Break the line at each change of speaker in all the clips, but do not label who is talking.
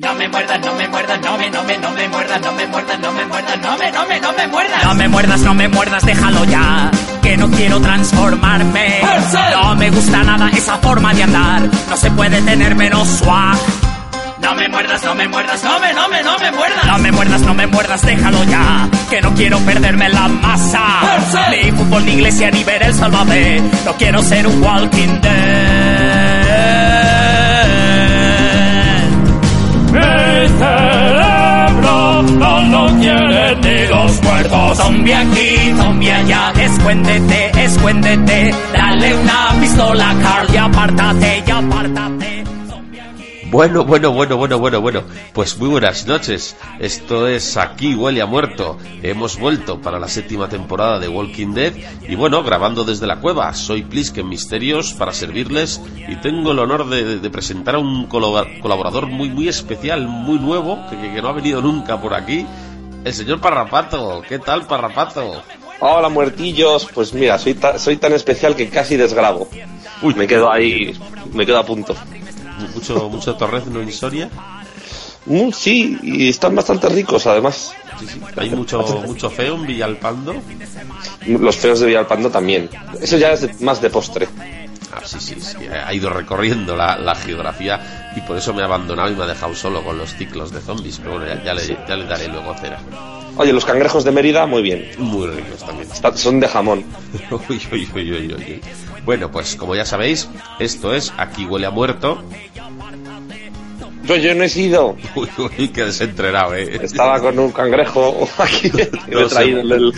No me muerdas, no me muerdas, no me, no me, no me muerdas, no me muerdas, no me muerdas, no me, no me, no me muerdas. No me muerdas, no me muerdas, déjalo ya, que no quiero transformarme. No me gusta nada esa forma de andar, no se puede tener menos swag. No me muerdas, no me muerdas, no me, no me, no me muerdas. No me muerdas, no me muerdas, déjalo ya, que no quiero perderme la masa. Ni fútbol, ni iglesia, ni ver el salvaje, no quiero ser un walking dead. Ni los muertos. Zombie aquí, zombie allá, escuéndete, escuéndete. Dale una pistola, Carl, y apártate, y apártate.
Bueno, bueno, bueno, bueno, bueno, bueno. Pues muy buenas noches. Esto es Aquí huele a muerto. Hemos vuelto para la séptima temporada de Walking Dead y bueno, grabando desde la cueva. Soy Plisken Misterios para servirles y tengo el honor de, de presentar a un colabor- colaborador muy, muy especial, muy nuevo, que no ha venido nunca por aquí. El señor Parrapato. ¿Qué tal, Parrapato?
Hola muertillos, pues mira, soy, ta- soy tan especial que casi desgrabo.
Uy,
Me quedo ahí, me quedo a punto.
Mucho, mucho torrezno en Soria.
Mm, sí, y están bastante ricos además.
Sí, sí. Hay mucho, mucho feo en Villalpando.
Los feos de Villalpando también. Eso ya es de- más de postre.
Ah, sí, sí, sí, ha ido recorriendo la, la geografía y por eso me ha abandonado y me ha dejado solo con los ciclos de zombies. Pero bueno, ya, ya le, ya le daré luego cera.
Oye, los cangrejos de Mérida, muy bien.
Muy ricos también.
Está- son de jamón.
Uy, uy, uy. Bueno, pues como ya sabéis, esto es Aquí huele a muerto.
Yo, yo no he sido.
Uy, uy, qué desentrenado, eh.
Estaba con un cangrejo aquí. he
No sé.
traído el-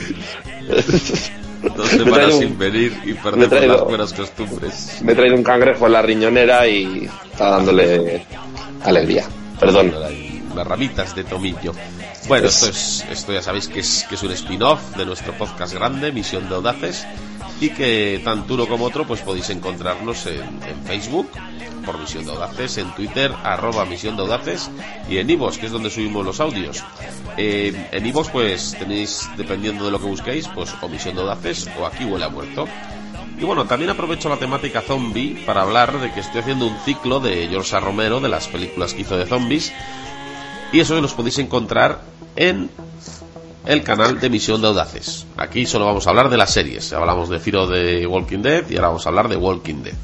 Dos semanas
un-
sin venir y perdemos las buenas costumbres.
me he traído un cangrejo en la riñonera y está dándole alegría. Perdón.
Unas ramitas de tomillo. Bueno,
Es-
esto, es, esto ya sabéis que es, que es un spin-off de nuestro podcast grande, Misión de Audaces, y que tanto uno como otro pues podéis encontrarnos en, Facebook, por Misión de Audaces, en Twitter, arroba Misión de Audaces, y en Ivos, que es donde subimos los audios. Eh, en Ivos pues tenéis, dependiendo de lo que busquéis, pues o Misión de Audaces o Aquí huele a muerto. Y bueno, también aprovecho la temática zombie para hablar de que estoy haciendo un ciclo de George. Romero, de las películas que hizo de zombies, y eso los podéis encontrar en el canal de Misión de Audaces. Aquí solo vamos a hablar de las series. Hablamos de Firo de Walking Dead y ahora vamos a hablar de Walking Dead.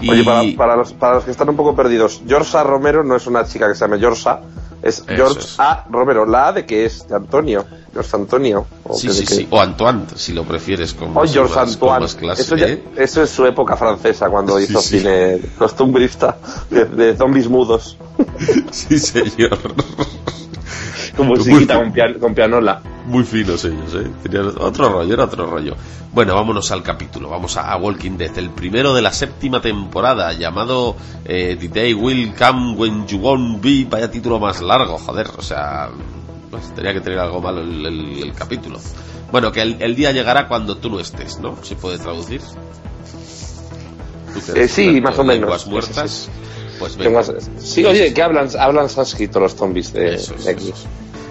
Y
Oye, para, para los, para los que están un poco perdidos, Georgia Romero no es una chica que se llama Georgia, es George
es.
A. Romero. ¿La A de qué es? ¿De Antonio? ¿George Antonio? ¿O
sí, sí,
qué?
sí. O Antoine, si lo prefieres con
O George
más-
Antoine.
clase,
eso, ya-
¿eh?
eso es su época francesa, cuando
Sí,
hizo
sí.
cine costumbrista de, de zombies mudos.
Sí, señor.
Con musiquita, con, pian- con pianola.
Muy finos ellos, ¿eh? Tenían otro rollo, era otro rollo. Bueno, vámonos al capítulo, vamos a, a Walking Dead, el primero de la séptima temporada, llamado eh, The Day Will Come When You Won't Be, vaya título más largo, joder, o sea, pues tenía que tener algo malo el, el- el capítulo. Bueno, que el, el día llegará cuando tú no estés, ¿no? ¿Se puede traducir? ¿Tú que
Eh, sí, más o
en
menos.
lenguas
Sí, sí,
muertas, pues
¿Qué
venga.
más? Sí, oye, que hablan, hablan sánscrito los zombies de,
Eso
de aquí.
eso.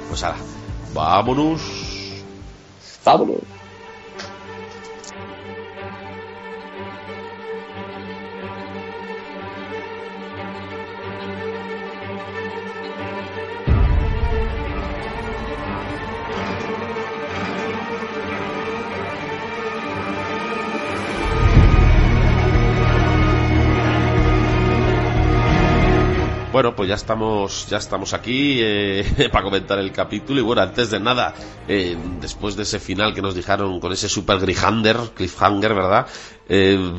Pues ahora, vámonos.
Vámonos.
Ya estamos, ya estamos aquí eh, para comentar el capítulo y bueno, antes de nada, eh, después de ese final que nos dejaron con ese super grihander, cliffhanger, ¿verdad? Eh,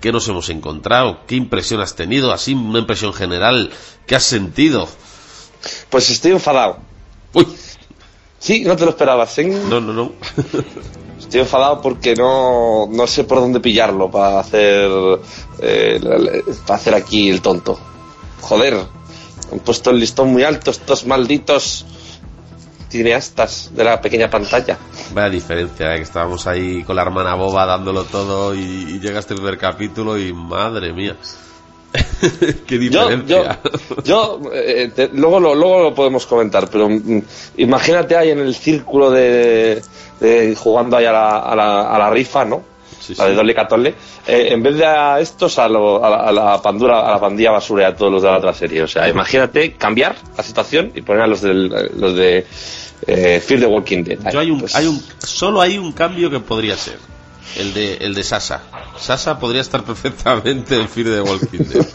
¿Qué nos hemos encontrado? ¿Qué impresión has tenido? Así, una impresión general. ¿Qué has sentido?
Pues estoy enfadado.
Uy,
Sí, no te lo esperabas, ¿eh?
no, no, no.
Estoy enfadado porque no, no sé por dónde pillarlo para hacer, eh, para hacer aquí el tonto. Joder, Han puesto el listón muy alto estos malditos cineastas de la pequeña pantalla.
Vaya diferencia, ¿eh? que estábamos ahí con la hermana boba dándolo todo y, y llega este primer capítulo y madre mía. Qué
Yo, yo,
diferencia.
yo eh, te- luego, lo, luego lo podemos comentar, pero mm, imagínate ahí en el círculo de, de jugando ahí a la, a la, a la rifa, ¿no?
Sí,
la de. Dole Catole. Eh, en vez de a estos, a, lo- a la, a la pandura, a la pandilla basura y a todos los de la otra serie. O sea, imagínate cambiar la situación y poner a los, del, los de eh, Fear the Walking Dead.
Yo hay un,
Pues,
hay un, solo hay un cambio que podría ser. El de, el de Sasa. Sasa podría estar perfectamente en Fear the Walking Dead.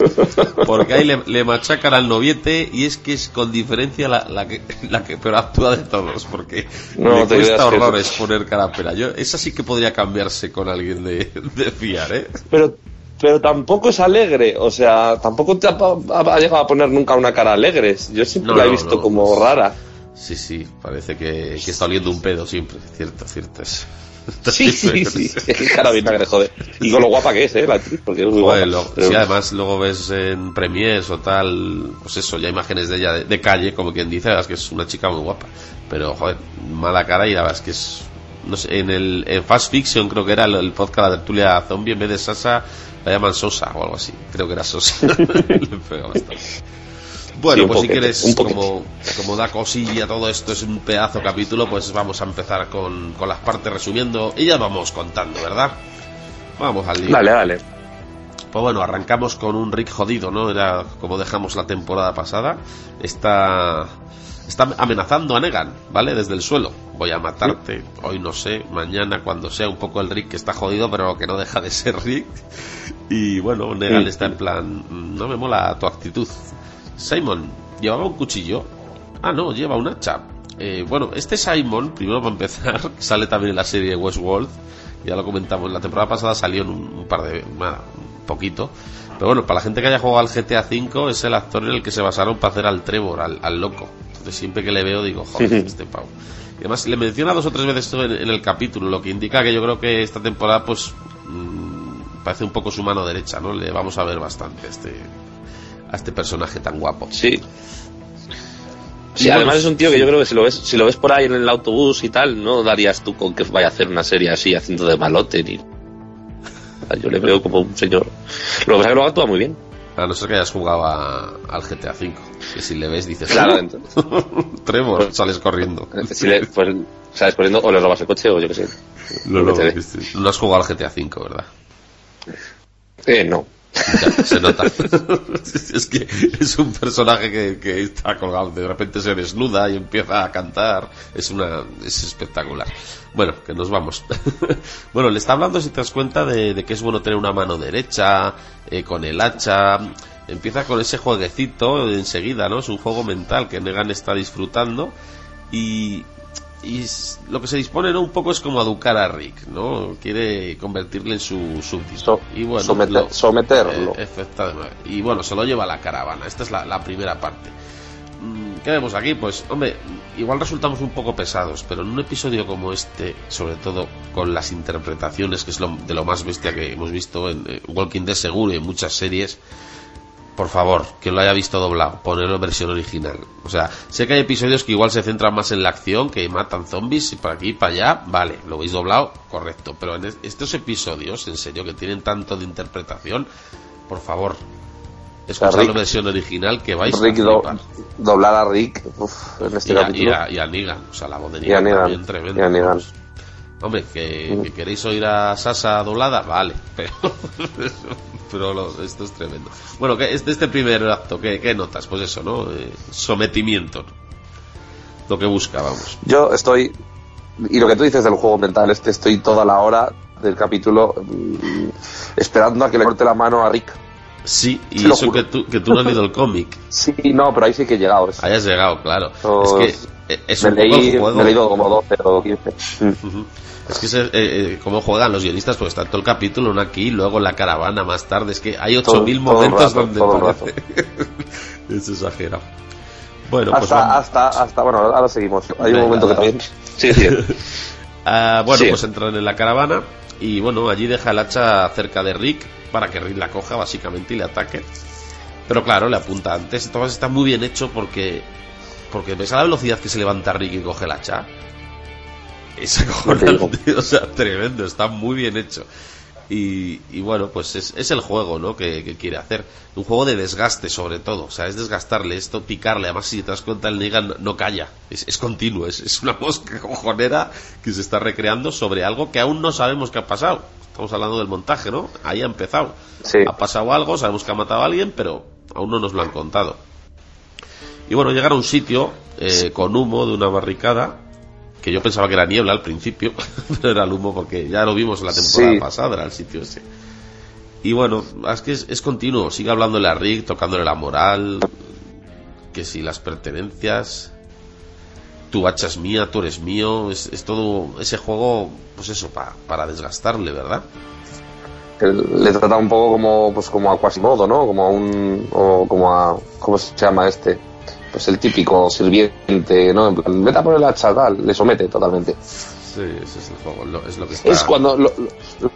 Porque ahí le, le machacan al noviete y es que es con diferencia la, la que, la que peor actúa de todos. Porque
No,
le
te
cuesta
creas que-
horrores poner cara a pena. Yo, esa sí que podría cambiarse con alguien de, de fiar, ¿eh?
pero pero tampoco es alegre, o sea, tampoco te ha, ha- ha llegado a poner nunca una cara alegre. Yo siempre
No,
la he visto
no.
como rara.
Sí, sí, parece que, que está oliendo un pedo siempre. Cierto, cierto es.
Sí, sí, sí. Es que cara vinagre, joder. Y con lo guapa que es, ¿eh? La actriz, porque es muy
Joder,
guapa.
lo-
Pero-
además luego ves en premiers o tal, pues eso, ya imágenes de ella de, de calle, como quien dice, la que es una chica muy guapa. Pero, joder, mala cara y la verdad es que es. No sé, en el en Fast Fiction creo que era el, el podcast de tertulia zombie, en vez de Sasa, la llaman Sosa o algo así. Creo que era Sosa. Le pega bastante. Bueno, pues si quieres, como, como da cosilla todo esto, es un pedazo capítulo, pues vamos a empezar con, con las partes resumiendo y ya vamos contando, ¿verdad? Vamos al lío.
Dale, dale.
Pues bueno, arrancamos con un Rick jodido, ¿no? Era como dejamos la temporada pasada. Está, está amenazando a Negan, ¿vale? Desde el suelo. Voy a matarte, hoy no sé, mañana cuando sea un poco el Rick que está jodido, pero que no deja de ser Rick. Y bueno, Negan está en plan, "Mm, no me mola tu actitud. Simon, ¿llevaba un cuchillo? Ah, no, lleva un hacha. Eh, bueno, este Simon, primero para empezar, sale también en la serie de Westworld. Ya lo comentamos, la temporada pasada salió en un, un par de. un poquito. Pero bueno, para la gente que haya jugado al GTA V, es el actor en el que se basaron para hacer al Trevor, al, al loco. Entonces siempre que le veo digo, joder, este pavo. Y además le menciona dos o tres veces esto en, en el capítulo, lo que indica que yo creo que esta temporada, pues. mm, parece un poco su mano derecha, ¿no? Le vamos a ver bastante este, a este personaje tan guapo.
Sí. Sí,
bueno,
además es un tío que yo creo que si lo ves, si lo ves por ahí en el autobús y tal, no darías tú con que vaya a hacer una serie así haciendo de malote ni. Yo le veo como un señor. Lo que pasa es que lo actúa muy bien.
A no ser que hayas jugado a- al GTA V. Que si le ves dices,
Claro,
"Uh,
entonces.
Trevor, sales corriendo.
Si le, pues, ¿sabes? Poniendo, o le robas el coche o yo qué sé.
No, no, no has jugado al GTA V, ¿verdad?
Eh, no.
Se nota. es que es un personaje que, que está colgado, de repente se desnuda y empieza a cantar. Es una es espectacular. Bueno, que nos vamos. bueno, le está hablando, si te das cuenta, de, de que es bueno tener una mano derecha, eh, con el hacha. Empieza con ese jueguecito enseguida, ¿no? Es un juego mental que Negan está disfrutando. Y, y lo que se dispone ¿no? un poco es como educar a Rick, ¿no? Quiere convertirle en su súbdito.
So-
y bueno,
someter-
lo-
someterlo.
eh, efectivamente. Y bueno, se lo lleva a la caravana. Esta es la, la primera parte. Mm, ¿Qué vemos aquí? Pues, hombre, igual resultamos un poco pesados, pero en un episodio como este, sobre todo con las interpretaciones, que es lo, de lo más bestia que hemos visto en eh, Walking Dead seguro y en muchas series, por favor, que lo haya visto doblado, ponerlo en versión original. O sea, sé que hay episodios que igual se centran más en la acción, que matan zombies y por aquí y para allá, vale, lo veis doblado, correcto. Pero en es- estos episodios, en serio, que tienen tanto de interpretación, por favor, escuchadlo
Rick-
en versión original que vais
Rick
a
do- doblar a Rick uf, en este
Y a, y,
capítulo.
a, y a Negan, o sea, la voz de
Y a
Negan
Negan,
también tremendo.
y a Negan.
Hombre, que, que queréis oír a Sasa doblada, vale, pero, pero lo- esto es tremendo. Bueno, que este, este primer acto, ¿qué, qué notas? Pues eso, ¿no? Eh, sometimiento. Lo que busca, vamos.
Yo estoy. Y lo que tú dices del juego mental, este estoy toda la hora del capítulo mm, esperando a que le corte la mano a Rick.
Sí, y
lo
eso que tú, que tú no has leído el cómic.
Sí, no, pero ahí sí que he llegado. Es-
Hayas llegado, claro.
Pues,
es que eh, es
me,
un poco
leí,
el juego.
me he leído como 12 o 15. Mm.
Ujú. Es que es, eh, eh, como juegan los guionistas, pues está todo el capítulo, uno aquí, luego la caravana más tarde. Es que hay
Todo-
8.000
todo el
momentos
rato,
donde
todo
parece. es exagerado. Bueno, pues
Hasta,
vamos.
hasta, hasta, bueno, ahora seguimos. Hay
Venga,
un momento que también. Sí, sí.
Ah, bueno,
Sí.
pues entran en la caravana y bueno, allí deja el hacha cerca de Rick para que Rick la coja básicamente y le ataque. Pero claro, le apunta antes. Entonces está muy bien hecho porque. Porque ves a la velocidad que se levanta Rick y coge el hacha. Es acojonante, o sea, tremendo, está muy bien hecho. Y, y bueno, pues es, es el juego, ¿no? Que, que quiere hacer. Un juego de desgaste, sobre todo. O sea, es desgastarle esto, picarle. Además, si te das cuenta, el Negan no calla. Es, es continuo, es, es una mosca cojonera que se está recreando sobre algo que aún no sabemos qué ha pasado. Estamos hablando del montaje, ¿no? Ahí ha empezado.
Sí.
Ha pasado algo, sabemos que ha matado a alguien, pero aún no nos lo han contado. Y bueno, llegar a un sitio eh, con humo de una barricada, que yo pensaba que era niebla al principio, pero era el humo porque ya lo vimos la temporada
Sí.
pasada, era el sitio ese. Y bueno, es que es, es continuo, sigue hablándole a Rick, tocándole la moral, que si las pertenencias, tu hacha es mía, tú eres mío, es, es todo ese juego, pues eso, pa- para desgastarle, ¿verdad?
Le trata un poco como pues como a Quasimodo, ¿no? Como a un o como a ¿cómo se llama este? Pues el típico sirviente, ¿no? En plan, vete a por el hacha, tal, le somete totalmente.
Sí, ese es el juego, lo- es lo que está...
Es cuando lo, lo-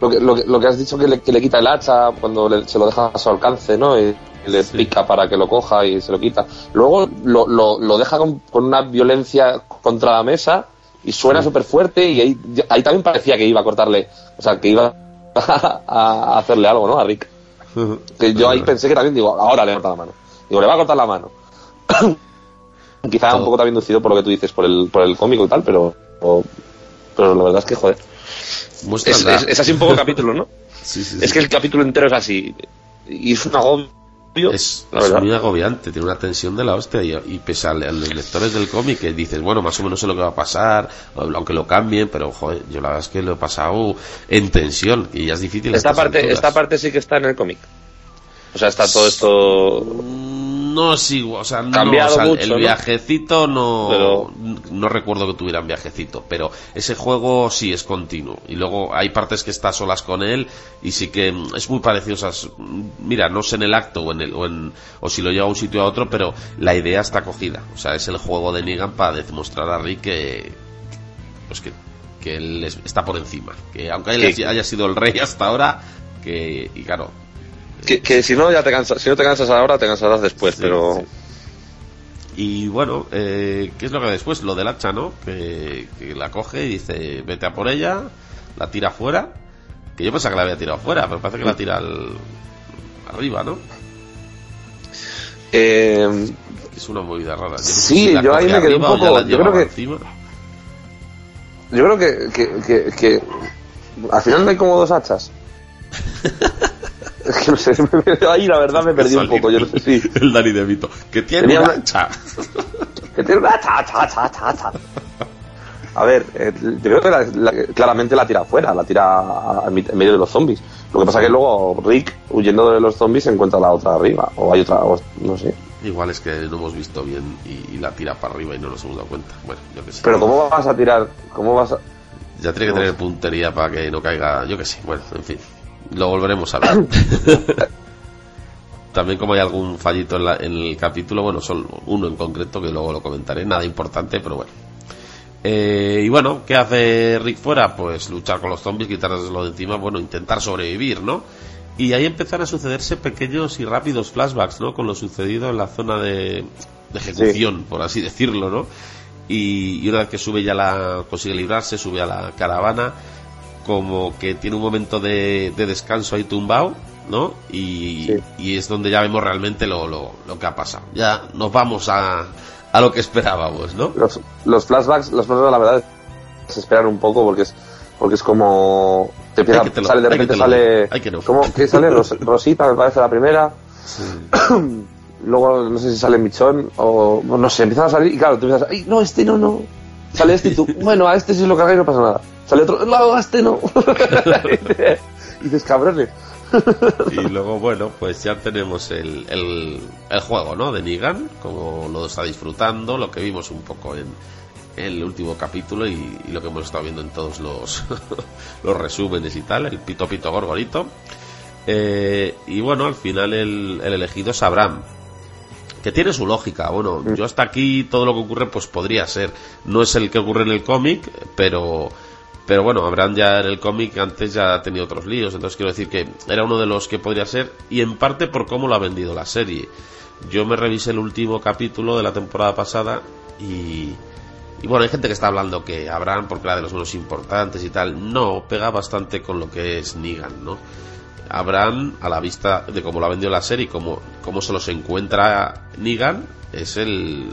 lo que, lo, que, lo que has dicho que le, que le quita el hacha cuando le- se lo deja a su alcance, ¿no? Y, le
Sí.
pica para que lo coja y se lo quita. Luego lo, lo, lo deja con, con una violencia contra la mesa y suena súper fuerte y ahí, ahí también parecía que iba a cortarle, o sea, que iba a hacerle algo, ¿no? A Rick. Que yo ahí pensé que también digo, ahora le corta la mano. Digo, le va a cortar la mano. Quizá un poco también inducido por lo que tú dices, por el, por el cómico y tal, pero, o- pero la verdad es que, joder. Es, es- es así un poco el capítulo, ¿no?
Sí, sí,
Es
sí.
que el capítulo entero es así. Y es un agobio.
es,
la
es
verdad.
muy agobiante, tiene una tensión de la hostia y, y pese a, los lectores del cómic que dices, bueno, más o menos sé lo que va a pasar, aunque lo cambien, pero joder, yo la verdad es que lo he pasado en tensión y ya es difícil.
Esta parte,
alturas.
esta parte sí que está en el cómic. O sea, está todo esto.
No es igual, o sea, no,
Cambiado
o sea,
mucho,
el
¿no?
viajecito no,
Pero-
no recuerdo que tuvieran viajecito, pero ese juego sí es continuo. Y luego hay partes que estás solas con él y sí que es muy parecido, o sea, es- mira, no sé en el acto o en el, o, en, o si lo lleva a un sitio a otro, pero la idea está cogida, o sea, es el juego de Negan para demostrar a Rick que, pues que, que él es- está por encima, que aunque él haya sido el rey hasta ahora, que, y claro,
Que, que si no ya te cansas, si no te cansas ahora te cansarás después,
Sí,
pero
sí. Y bueno, eh, ¿qué es lo que después? Lo del hacha, ¿no? Que, que la coge y dice, vete a por ella, la tira fuera. Que yo pensaba que la había tirado fuera, pero parece que la tira al, arriba, ¿no?
eh,
es una movida rara. Yo no sé
Sí,
si
yo ahí me quedé un poco- yo creo que-
encima.
yo creo que, que, que, que al final no hay como dos hachas. es que no sé, me- ahí la verdad me perdí un poco. Yo no sé si
El Dani de Vito. Que tiene
Tenía
una hacha.
que tiene una hacha, hacha, hacha, hacha. A ver, eh, yo creo que la- la- claramente la tira afuera, la tira a- a mit- en medio de los zombies. Lo que pasa es que luego Rick, huyendo de los zombies, encuentra la otra arriba. O hay otra, o- no sé.
Igual es que no hemos visto bien y, y la tira para arriba y no nos hemos dado cuenta. Bueno, yo que sé.
Pero ¿cómo vas a tirar? ¿Cómo vas a...?
Ya tiene que tener puntería para que no caiga, yo que sé, bueno, en fin, lo volveremos a ver. También como hay algún fallito en, la- en el capítulo, bueno, solo uno en concreto que luego lo comentaré, nada importante, pero bueno. Eh, y bueno, ¿qué hace Rick fuera? Pues luchar con los zombies, quitárselo de encima, bueno, intentar sobrevivir, ¿no? Y ahí empiezan a sucederse pequeños y rápidos flashbacks, ¿no? Con lo sucedido en la zona de, de ejecución, por así decirlo, ¿no? Y, y una vez que sube ya la consigue librarse, sube a la caravana, como que tiene un momento de, de descanso ahí tumbado, ¿no? Y,
Sí.
y es donde ya vemos realmente lo, lo, lo que ha pasado. Ya nos vamos a, a lo que esperábamos, ¿no?
Los, los flashbacks, los flashbacks la verdad se esperan un poco porque es porque es como te empieza,
te lo-
sale de
que
repente sale
que no.
¿cómo que sale Ros- Rosita me parece la primera luego no sé si sale Michón o no, sé empiezan a salir y claro tú piensas ay no este no no sale este y tú bueno a este sí lo carga y no pasa nada sale otro no a este no y dices cabrones
Y luego, bueno, pues ya tenemos el, el, el juego, ¿no? De Negan, como lo está disfrutando, lo que vimos un poco en, en el último capítulo y, y lo que hemos estado viendo en todos los, los resúmenes y tal, el pito pito gorgorito. Eh, y bueno, al final el, el elegido es Abraham. Que tiene su lógica. Bueno, yo hasta aquí todo lo que ocurre pues podría ser. No es el que ocurre en el cómic, pero Pero bueno, Abraham ya en el cómic antes ya ha tenido otros líos, entonces quiero decir que era uno de los que podría ser, y en parte por cómo lo ha vendido la serie. Yo me revisé el último capítulo de la temporada pasada y, y bueno, hay gente que está hablando que Abraham, porque era de los menos importantes y tal, no, pega bastante con lo que es Negan, ¿no? Abraham, a la vista de cómo lo ha vendido la serie y cómo, cómo se los encuentra Negan, es el,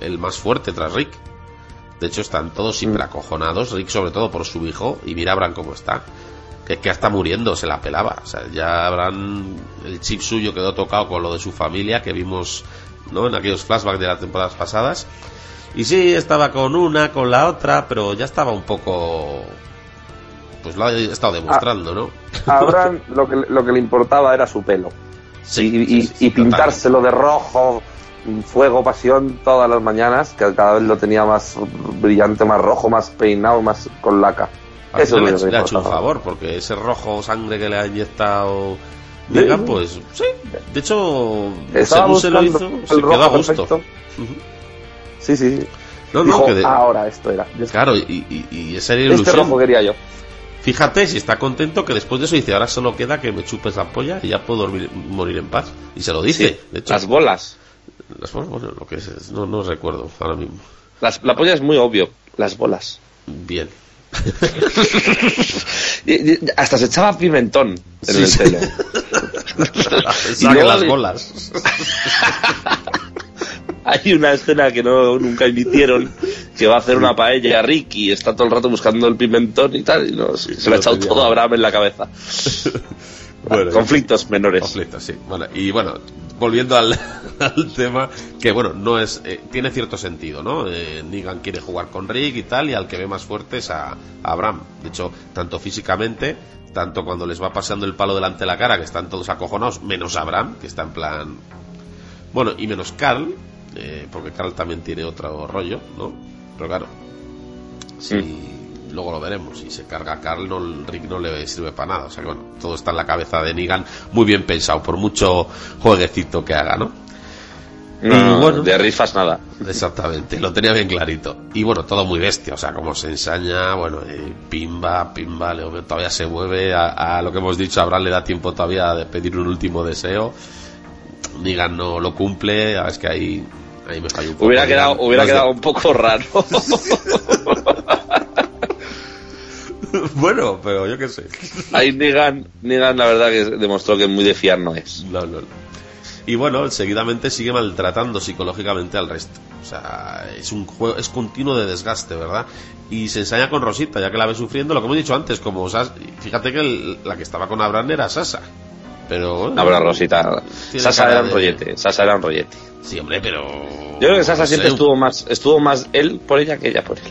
el más fuerte tras Rick. De hecho, están todos siempre acojonados, Rick sobre todo por su hijo, y mira Abraham cómo está. Que, que está muriendo, se la pelaba. O sea, ya Abraham, el chip suyo quedó tocado con lo de su familia que vimos ¿no? en aquellos flashbacks de las temporadas pasadas. Y sí, estaba con una, con la otra, pero ya estaba un poco... Pues lo ha estado demostrando, ¿no?
A Abraham lo que, lo que le importaba era su pelo.
Sí,
y,
sí, sí,
y pintárselo de rojo, fuego, pasión todas las mañanas, que cada vez lo tenía más brillante, más rojo, más peinado, más con laca.
Al
Eso
final
es
le,
lo que
le
le
ha hecho un favor, porque ese rojo sangre que le ha inyectado Negan, pues sí. De hecho, según se lo hizo, se quedó a gusto.
Sí, sí, sí.
No, no,
Dijo,
que de-
ahora esto era.
Claro, y, y, y esa era la
Este
ilusión.
rojo quería yo.
Fíjate si está contento que después de eso dice, ahora solo queda que me chupes la polla y ya puedo dormir- morir en paz. Y se lo dice,
Sí,
de hecho.
Las bolas.
Las- bueno, lo que es, no, no recuerdo ahora mismo.
Las- la polla es muy obvio. Las bolas.
Bien.
Y- y- hasta se echaba pimentón en
Sí,
el
sí.
luego
las bolas.
Hay una escena que no nunca emitieron que va a hacer una paella a Rick y está todo el rato buscando el pimentón y tal. Y no, se le
lo
ha echado todo a. Abraham en la cabeza.
Bueno,
Conflictos menores.
Conflictos, sí. Bueno, y bueno, volviendo al, al tema, que bueno, no es, eh, tiene cierto sentido, ¿no? Eh, Negan quiere jugar con Rick y tal, y al que ve más fuerte es a, a Abraham. De hecho, tanto físicamente, tanto cuando les va pasando el palo delante de la cara, que están todos acojonados, menos Abraham, que está en plan. Bueno, y menos Carl, eh, porque Carl también tiene otro rollo, ¿no? Pero claro, si luego lo veremos, si se carga a Carl, no, el Rick no le sirve para nada. O sea que bueno, todo está en la cabeza de Negan, muy bien pensado, por mucho jueguecito que haga, ¿no?
No,
Y
no,
bueno.
de rifas nada.
Exactamente, lo tenía bien clarito. Y bueno, todo muy bestia, o sea, como se ensaña, bueno, eh, pimba, pimba, le- todavía se mueve, a, a lo que hemos dicho, a Abraham le da tiempo todavía de pedir un último deseo. Negan no lo cumple, ah, es que ahí, ahí me falló un poco.
Hubiera quedado, hubiera
no es de-
quedado un poco raro.
bueno, pero yo qué sé.
Ahí Negan, Negan la verdad que demostró que muy de fiar no es.
No, no, no. Y bueno, seguidamente sigue maltratando psicológicamente al resto. O sea, es un juego, es continuo de desgaste, ¿verdad? Y se ensaña con Rosita, ya que la ve sufriendo, lo que hemos dicho antes, como Sas- fíjate que el- la que estaba con Abraham era Sasa. Pero bueno,
No, pero Rosita. Sasa era un
de-
rollete. Sasa era un rollete.
Sí, hombre, pero
Yo creo que Sasa
no
siempre
sé,
estuvo más, estuvo más él por ella que ella por él.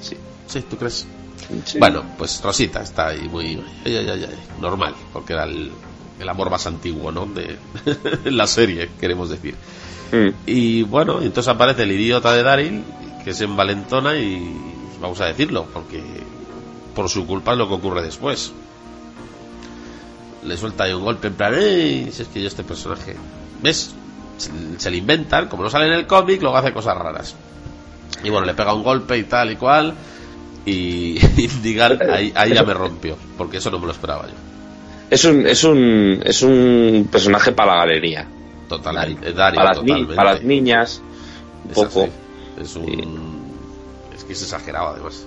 Sí.
Sí, ¿tú crees?
Sí.
Bueno, pues Rosita está ahí muy ay, ay, ay, ay, normal, porque era el, el amor más antiguo, ¿no? De la serie, queremos decir.
Mm.
Y bueno, entonces aparece el idiota de Daryl, que se envalentona y vamos a decirlo, porque por su culpa es lo que ocurre después. Le suelta ahí un golpe en plan, ¡Ey! Si es que yo este personaje, ¿ves? Se, se le inventan, como no sale en el cómic, luego hace cosas raras. Y bueno, le pega un golpe y tal y cual. Y, y Negan ahí, ahí ya me rompió, porque eso no me lo esperaba yo.
Es un, es un, es un personaje para la galería.
Totalmente. Daryl,
para, las
totalmente.
para las niñas, un
Es
poco.
así. Es un. Es que es exagerado, además.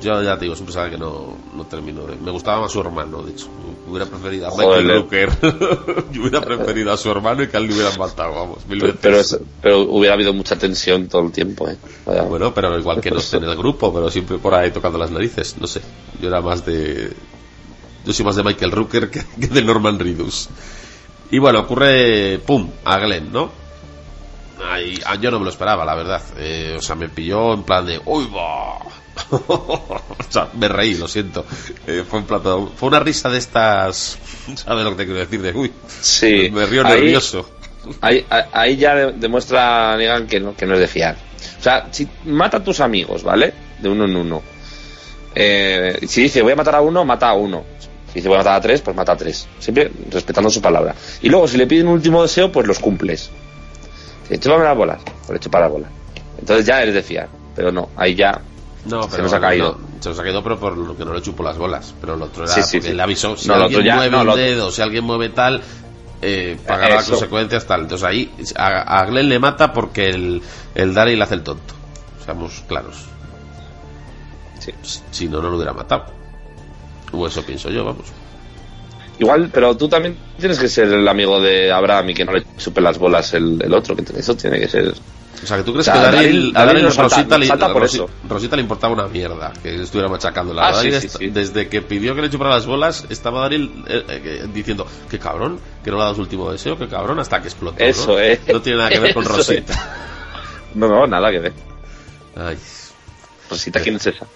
Yo ya te digo, es un personaje que no, no termino de. Me gustaba más su hermano, de hecho. Hubiera preferido a
Joder,
Michael
le-
Rooker. Yo hubiera preferido a su hermano y que a él le hubieran matado, vamos. Mil veces.
Pero, es- pero hubiera habido mucha tensión todo el tiempo, ¿eh? Vaya.
Bueno, pero igual que no esté en el grupo, pero siempre por ahí tocando las narices. No sé. Yo era más de. Yo soy más de Michael Rooker que, que de Norman Reedus. Y bueno, ocurre. ¡Pum! A Glenn, ¿no? Ahí, ah, yo no me lo esperaba, la verdad. Eh, o sea, me pilló en plan de. ¡Uy, va! o sea, me reí, lo siento. Eh, fue, en plan, fue una risa de estas. ¿Sabes lo que te quiero decir? De. ¡Uy!
Sí.
Me río
Ahí-
nervioso.
Ahí, ya de- demuestra Negan que no, que no es de fiar. O sea, si mata a tus amigos, ¿vale? De uno en uno. Eh, si dice voy a matar a uno, mata a uno. Si dice voy a matar a tres, pues mata a tres. Siempre respetando su palabra. Y luego, si le piden un último deseo, pues los cumples. Dice, chúpame las bolas. Pues le chupa las bolas. Entonces ya eres de fiar. Pero no, ahí ya
No,
Se
pero
nos ha caído.
no, Se los ha quedado, pero por lo que no le chupó las bolas. Pero el otro era
Sí, sí,
porque
sí.
le avisó. Si
No,
alguien
ya-
mueve
no,
un
el otro-
dedo, si alguien mueve tal, eh, pagará las consecuencias tal. Entonces ahí a, a Glenn le mata porque el, el Daryl hace el tonto. Seamos claros. Si no, no lo hubiera matado. O eso pienso yo, vamos.
Igual, pero tú también tienes que ser el amigo de Abraham y que no le chupe las bolas el, el otro. Que eso tiene que ser.
O sea, que tú crees
O sea,
que Daryl,
Daryl-
Rosita, le,
por eso.
Rosita le importaba una mierda que estuviera machacándola.
Ah, sí.
Desde que pidió que le chupara las bolas, estaba Daryl eh, eh, diciendo, qué cabrón, que no le ha dado su último deseo, qué cabrón, hasta que explotó.
Eso,
¿no?
eh.
No tiene nada que ver con Rosita.
No, no, nada que ver.
Ay,
Rosita, ¿quién es esa?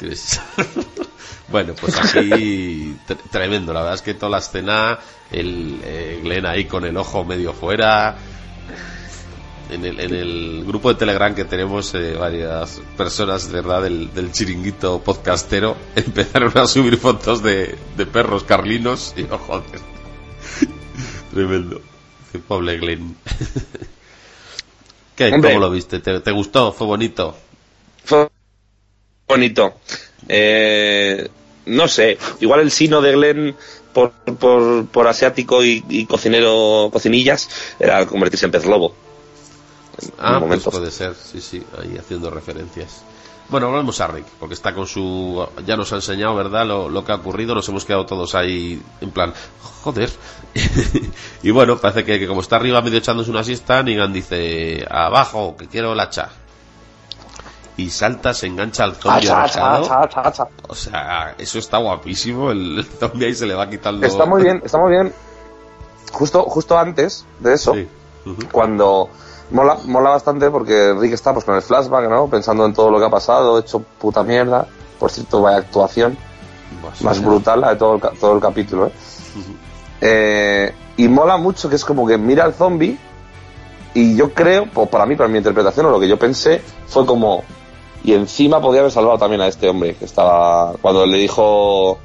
bueno, pues aquí tre- tremendo. La verdad es que toda la escena, el eh, Glenn ahí con el ojo medio fuera. En el, en el grupo de Telegram que tenemos eh, varias personas, de verdad, del, del chiringuito podcastero, empezaron a subir fotos de, de perros carlinos y, oh, joder, tremendo. Qué pobre Glenn. ¿Qué? ¿Cómo lo viste? ¿Te, te gustó? ¿Fue bonito?
Fue bonito. Eh, no sé, igual el sino de Glenn por, por, por asiático y, y cocinero, cocinillas, era convertirse en pez lobo. En
Ah, pues puede ser, sí, sí, ahí haciendo referencias. Bueno, volvemos a Rick, porque está con su... Ya nos ha enseñado, ¿verdad?, lo, lo que ha ocurrido, nos hemos quedado todos ahí en plan, joder. y bueno, parece que, que como está arriba medio echándose una siesta, Negan dice, abajo, que quiero la cha. Y salta, se engancha al zombie
Acha, acha, acha.
O sea, eso está guapísimo, el, zombie ahí se le va quitando...
Está muy bien, está muy bien. Justo, justo antes de eso,
Sí.
Cuando mola, mola bastante porque Rick está pues con el flashback, ¿no? Pensando en todo lo que ha pasado, hecho puta mierda. Por cierto, vaya actuación más brutal la de todo el, todo el capítulo, ¿eh? Eh, y mola mucho que es como que mira al zombie y yo creo, pues para mí, para mi interpretación o lo que yo pensé, fue como... Y encima podía haber salvado también a este hombre que estaba... Cuando le dijo...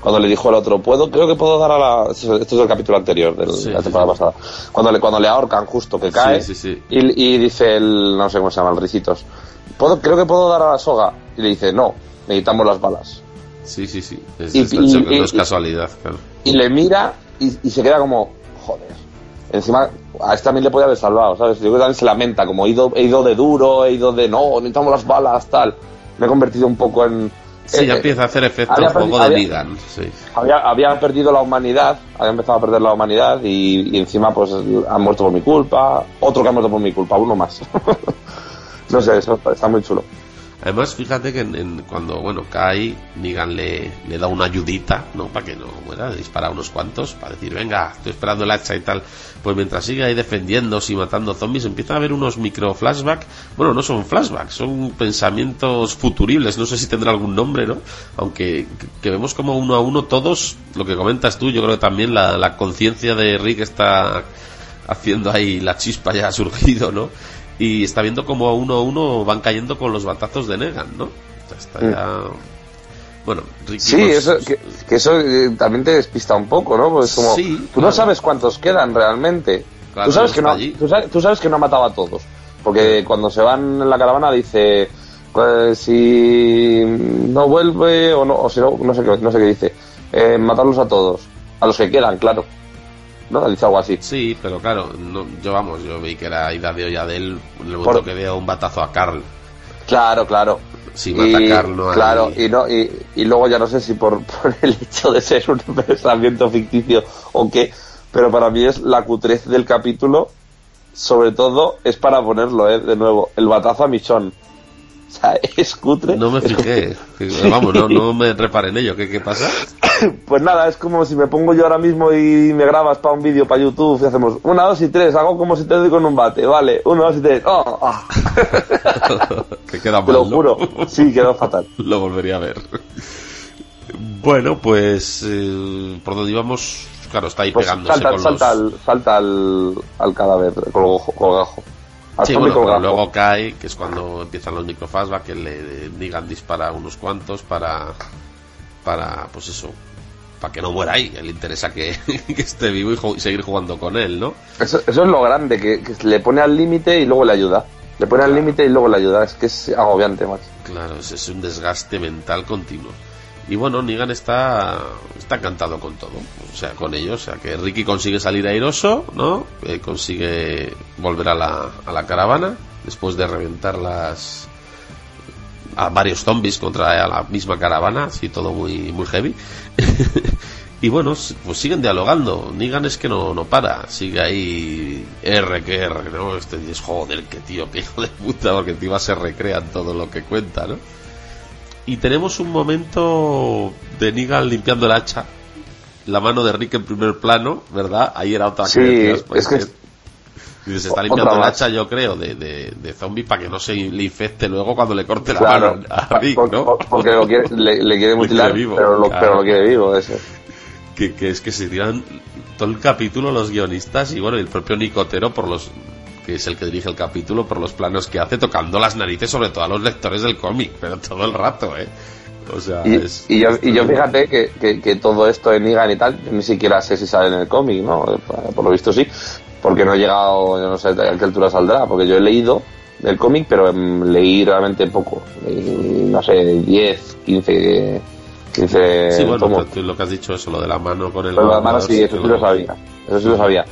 Cuando le dijo el otro, puedo, creo que puedo dar a la... Esto es el capítulo anterior de
Sí,
la temporada
sí.
pasada. Cuando le, cuando le ahorcan justo, que cae.
Sí.
Y, y dice el... No sé cómo se llama, el Ricitos. ¿Puedo, creo que puedo dar a la soga. Y le dice, no, necesitamos las balas.
Sí, sí, sí. Es,
Y-
es-
y-
no es
y-
casualidad, claro.
y le mira y, y se queda como, joder. Encima, a este también le podía haber salvado, ¿sabes? Yo creo que también se lamenta, como he ido, he ido de duro, he ido de no, necesitamos las balas, tal. Me he convertido un poco en.
Sí,
eh,
ya
eh,
empieza a hacer efecto juego
perdi-
de Negan. Sí.
había, había perdido la humanidad, había empezado a perder la humanidad y, y encima, pues han muerto por mi culpa. Otro que ha muerto por mi culpa, uno más. no sé, eso está muy chulo.
Además, fíjate que en- cuando bueno cae, Negan le, le da una ayudita, ¿no? Para que no muera, dispara unos cuantos, para decir, venga, estoy esperando el hacha y tal. Pues mientras sigue ahí defendiéndose y matando zombies, empieza a haber unos micro flashbacks. Bueno, no son flashbacks, son pensamientos futuribles, no sé si tendrá algún nombre, ¿no? Aunque que- que vemos como uno a uno todos, lo que comentas tú, yo creo que también la, la conciencia de Rick está haciendo ahí la chispa ya ha surgido, ¿no? Y está viendo como uno a uno van cayendo con los batazos de Negan, ¿no? Está ya... Bueno, Rick
Mm. Sí,
pues,
eso, que, que eso eh, también te despista un poco, ¿no? Pues como,
Sí,
tú
claro.
no sabes cuántos quedan realmente.
Claro,
tú, sabes que no,
allí.
tú, sabes, tú sabes que no ha matado a todos. Porque cuando se van en la caravana dice, pues, si no vuelve o no, o si no, no sé qué, no sé qué dice, eh, matarlos a todos. A los que quedan, claro. ¿No? Dice algo así.
Sí, pero claro, no, yo vamos, yo vi que era ida de olla de él momento
Por-
que veo un batazo a Carl.
Claro, claro.
Si mata a Carl, no hay-
Claro, y, no, y, y luego ya no sé si por, por el hecho de ser un pensamiento ficticio o qué, pero para mí es la cutrez del capítulo, sobre todo es para ponerlo, ¿eh? De nuevo, el batazo a Michón. O sea, es cutre.
No me fijé. Vamos, no, no me reparé en ello. ¿Qué, qué pasa?
Pues nada, es como si me pongo yo ahora mismo y me grabas para un vídeo para YouTube y hacemos una, dos y tres, hago como si te doy con un bate, vale, uno, dos y tres, oh, ah.
que queda
te
mal.
lo
¿no?
juro, sí, quedó fatal.
Lo volvería a ver. Bueno, pues eh, por donde íbamos, claro, está ahí
Pues
pegándose
salta,
con
salta,
los...
al, salta al, al cadáver, colgajo.
Sí, bueno, pero luego cae, que es cuando empiezan los microfasbacks, que le Negan dispara unos cuantos para, para, pues eso, para que no muera ahí. Le interesa que, que esté vivo y, seguir jugando con él, ¿no?
Eso, eso es lo grande, que, que le pone al límite y luego le ayuda. Le pone al límite y luego le ayuda. Es que es agobiante, más.
Claro, es, es un desgaste mental continuo. Y bueno, Negan está, está encantado con todo, o sea, con ellos. O sea, que Ricky consigue salir airoso, ¿no? Eh, consigue volver a la, a la caravana después de reventar las a varios zombies contra la misma caravana, así todo muy, muy heavy. y bueno, pues siguen dialogando. Negan es que no, no para, sigue ahí R que R, ¿no? Este es joder, que tío, que hijo de puta, porque encima se recrean todo lo que cuenta, ¿no? Y tenemos un momento de Negan limpiando el hacha. La mano de Rick en primer plano, ¿verdad? Ahí era otra
Sí,
decías, pues,
es que-
Dices, se está limpiando el hacha, yo creo, de, de, de zombie para que no se le infecte luego cuando le corte la
Claro,
mano a Rick, ¿no?
por- porque lo quiere- le, le quiere mutilar,
vivo,
pero, lo,
claro.
pero lo quiere vivo. Eso.
que, que es que se tiran todo el capítulo los guionistas y bueno, el propio Nicotero por los que es el que dirige el capítulo por los planos que hace tocando las narices sobre todo a los lectores del cómic, pero todo el rato, ¿eh? O sea,
Y,
es,
y yo, y fíjate que, que, que todo esto de Negan y tal, yo ni siquiera sé si sale en el cómic, ¿no? Por lo visto sí, porque no he llegado, yo no sé a qué altura saldrá, porque yo he leído el cómic, pero em, leí realmente poco, Leí, no sé, 10, 15, 15
Sí, bueno, tú lo que has dicho eso, lo de la mano con el
Pero además
ordenador,
sí, eso sí lo
lo-
sabía, eso sí lo sabía.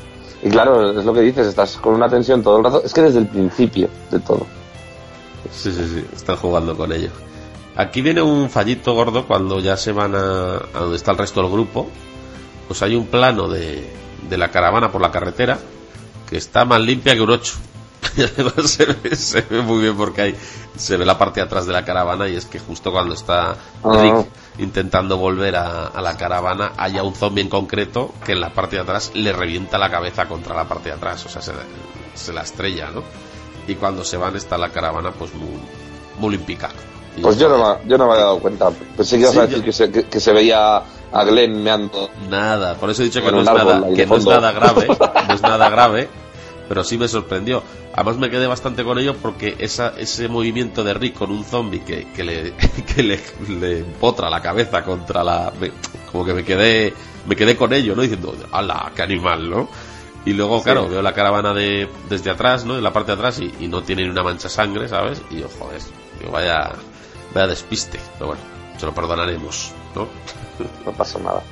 Y claro, es lo que dices, estás con una tensión todo el rato, es que desde el principio de todo.
Sí, sí, sí, están jugando con ello. Aquí viene un fallito gordo cuando ya se van a, a donde está el resto del grupo. Pues hay un plano de, de la caravana por la carretera que está más limpia que un 8. Y además se ve, se ve muy bien porque hay, se ve la parte de atrás de la caravana y es que justo cuando está
Ah.
Rick intentando volver a, a la caravana haya un zombie en concreto que en la parte de atrás le revienta la cabeza contra la parte de atrás, o sea, se, se la estrella, ¿no? Y cuando se van está la caravana pues muy, muy
Pues yo no, me- yo no me había dado cuenta, pensé que ibas
Sí,
a decir
yo-
que, se, que, que se veía a Glenn meando.
Nada, por eso he dicho que, no es,
árbol
nada,
ahí
que no es nada grave, no es nada grave, pero sí me sorprendió. Además me quedé bastante con ello porque esa, ese movimiento de Rick con un zombie que, que, le, que le, le empotra la cabeza contra la... me- como que me quedé me quedé con ello, ¿no? Diciendo, ¡hala, qué animal, ¿no? Y luego, claro, veo la caravana de, desde atrás, ¿no? En la parte de atrás y, y no tiene ni una mancha sangre, ¿sabes? Y yo, joder, digo, vaya, vaya despiste. Pero bueno, se lo perdonaremos, ¿no?
No pasa nada.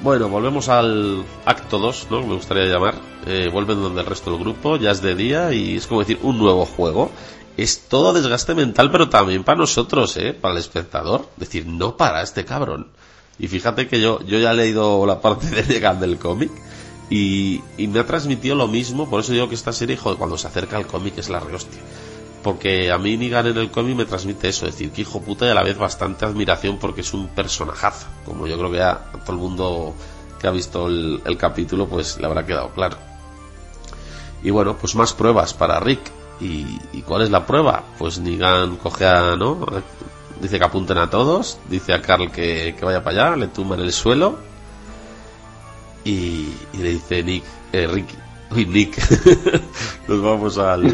Bueno, volvemos al acto 2, ¿no? Me gustaría llamar. Eh, vuelven donde el resto del grupo, ya es de día y es como decir un nuevo juego. Es todo desgaste mental, pero también para nosotros, ¿eh? Para el espectador. Decir, no para este cabrón. Y fíjate que yo, yo ya he leído la parte de Negan del cómic y, y me ha transmitido lo mismo. Por eso digo que esta serie, joder, cuando se acerca al cómic es la rehostia. Porque a mí Negan en el cómic me transmite eso, decir, que hijo puta y a la vez bastante admiración porque es un personajazo. Como yo creo que a todo el mundo que ha visto el, capítulo pues le habrá quedado claro. Y bueno, pues más pruebas para Rick. ¿Y, cuál es la prueba? Pues Negan coge a, ¿no? Dice que apunten a todos, dice a Carl que, que vaya para allá, le tumba en el suelo y, y le dice Nick, eh, Rick, uy Nick, nos vamos al,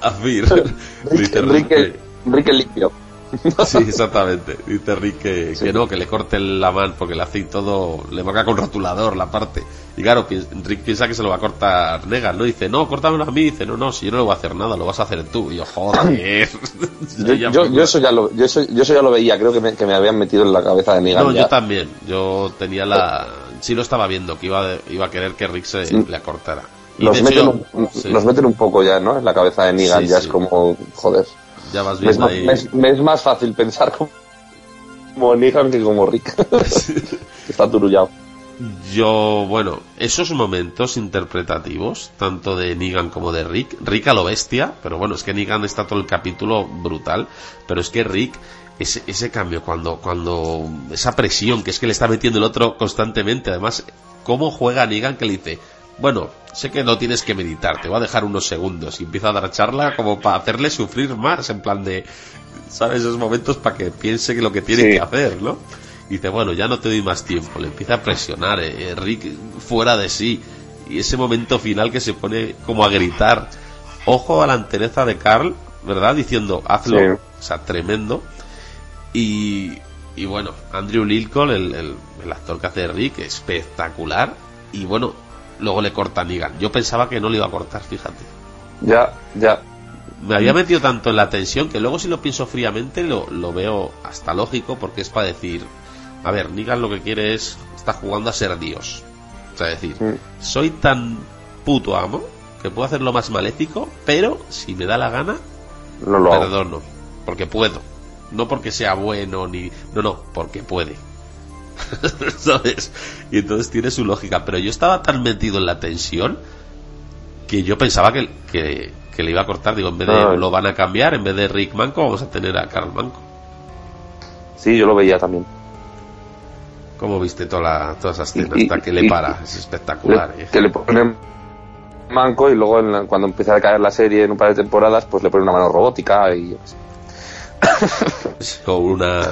a Fir.
Enrique,
que-
Enrique limpio.
Sí, exactamente. Dice Rick que, que no, que le corte la mano porque le hace y todo, le marca con rotulador la parte. Y claro, pi- Rick piensa que se lo va a cortar Negan, ¿no? Dice, no, córtamelo a mí. Dice, no, no, si yo no le voy a hacer nada, lo vas a hacer tú. Y yo, joder.
Yo, yo, eso ya lo, yo, eso, yo eso ya lo veía, creo que me, que me habían metido en la cabeza de Negan.
No,
ya.
yo también. Yo tenía la. Sí lo estaba viendo, que iba, iba a querer que Rick se le acortara. Hecho
meten,
yo-
un,
sí,
nos meten un poco ya, ¿no? En la cabeza de Negan,
Sí,
ya
sí.
es como, joder.
ya vas
Me es,
viendo
más,
ahí.
me es- me es más fácil pensar como, como Negan que como Rick. está turullado.
Yo, bueno, esos momentos interpretativos, tanto de Negan como de Rick, Rick a lo bestia, pero bueno, es que Negan está todo el capítulo brutal, pero es que Rick, ese, ese cambio, cuando, cuando, esa presión que es que le está metiendo el otro constantemente, además, cómo juega Negan que le dice, bueno, sé que no tienes que meditar, te voy a dejar unos segundos y empieza a dar charla como para hacerle sufrir más, en plan de, ¿sabes? Esos momentos para que piense que lo que tiene
Sí.
que hacer, ¿no? Y dice, bueno, ya no te doy más tiempo. Le empieza a presionar, eh, eh, Rick fuera de sí. Y ese momento final que se pone como a gritar. Ojo a la entereza de Carl, ¿verdad? Diciendo, hazlo.
Sí.
O sea, tremendo. Y, y bueno, Andrew Lincoln, el, el, el actor que hace Rick, espectacular. Y bueno, luego le corta a Negan. Yo pensaba que no le iba a cortar, fíjate.
Ya, ya.
me había metido tanto en la tensión que luego si lo pienso fríamente lo, lo veo hasta lógico porque es para decir, a ver, Negan lo que quiere es, está jugando a ser Dios. O sea, decir,
Mm.
soy tan puto amo que puedo hacer lo más maléfico, pero si me da la gana,
No lo hago.
perdono, porque puedo. No porque sea bueno ni... No, no, porque puede. ¿Sabes? Y entonces tiene su lógica. Pero yo estaba tan metido en la tensión que yo pensaba que, que, que le iba a cortar. Digo, en vez de
Ah.
lo van a cambiar, en vez de Rick Manco, vamos a tener a Carl Manco.
Sí, yo lo veía también.
¿Cómo viste toda la, toda esa escena?
Y- y-
Hasta que le
y-
para. Es espectacular.
Le-
¿eh?
que le ponen manco y luego en la- cuando empieza a caer la serie en un par de temporadas, pues le ponen una mano robótica y sé.
O una,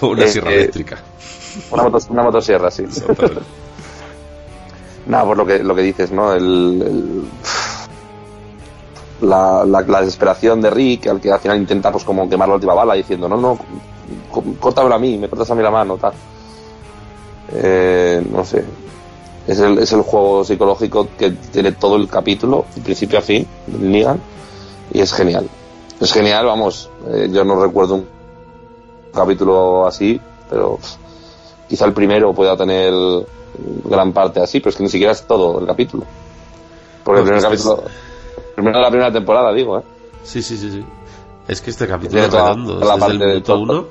o una
Eh,
sierra
eh,
eléctrica.
una, motos- una motosierra, sí. Nada, por lo que, lo que dices, ¿no? El, el- la, la, la desesperación de Rick, al que al final intenta pues como quemar la última bala diciendo, no, no, córtamelo a mí, me cortas a mí la mano, tal. Eh, no sé. Es el, es el juego psicológico que tiene todo el capítulo, de principio a fin, Negan, y es genial. Es genial, vamos, eh, yo no recuerdo un capítulo así, pero quizá el primero pueda tener gran parte así, pero es que ni siquiera es todo el capítulo. Porque el primer
es
capítulo, primero la primera temporada, digo, ¿eh?
Sí, sí, sí, sí. Es que este capítulo es redondo.
toda la
desde el
parte de
minuto
todo.
uno.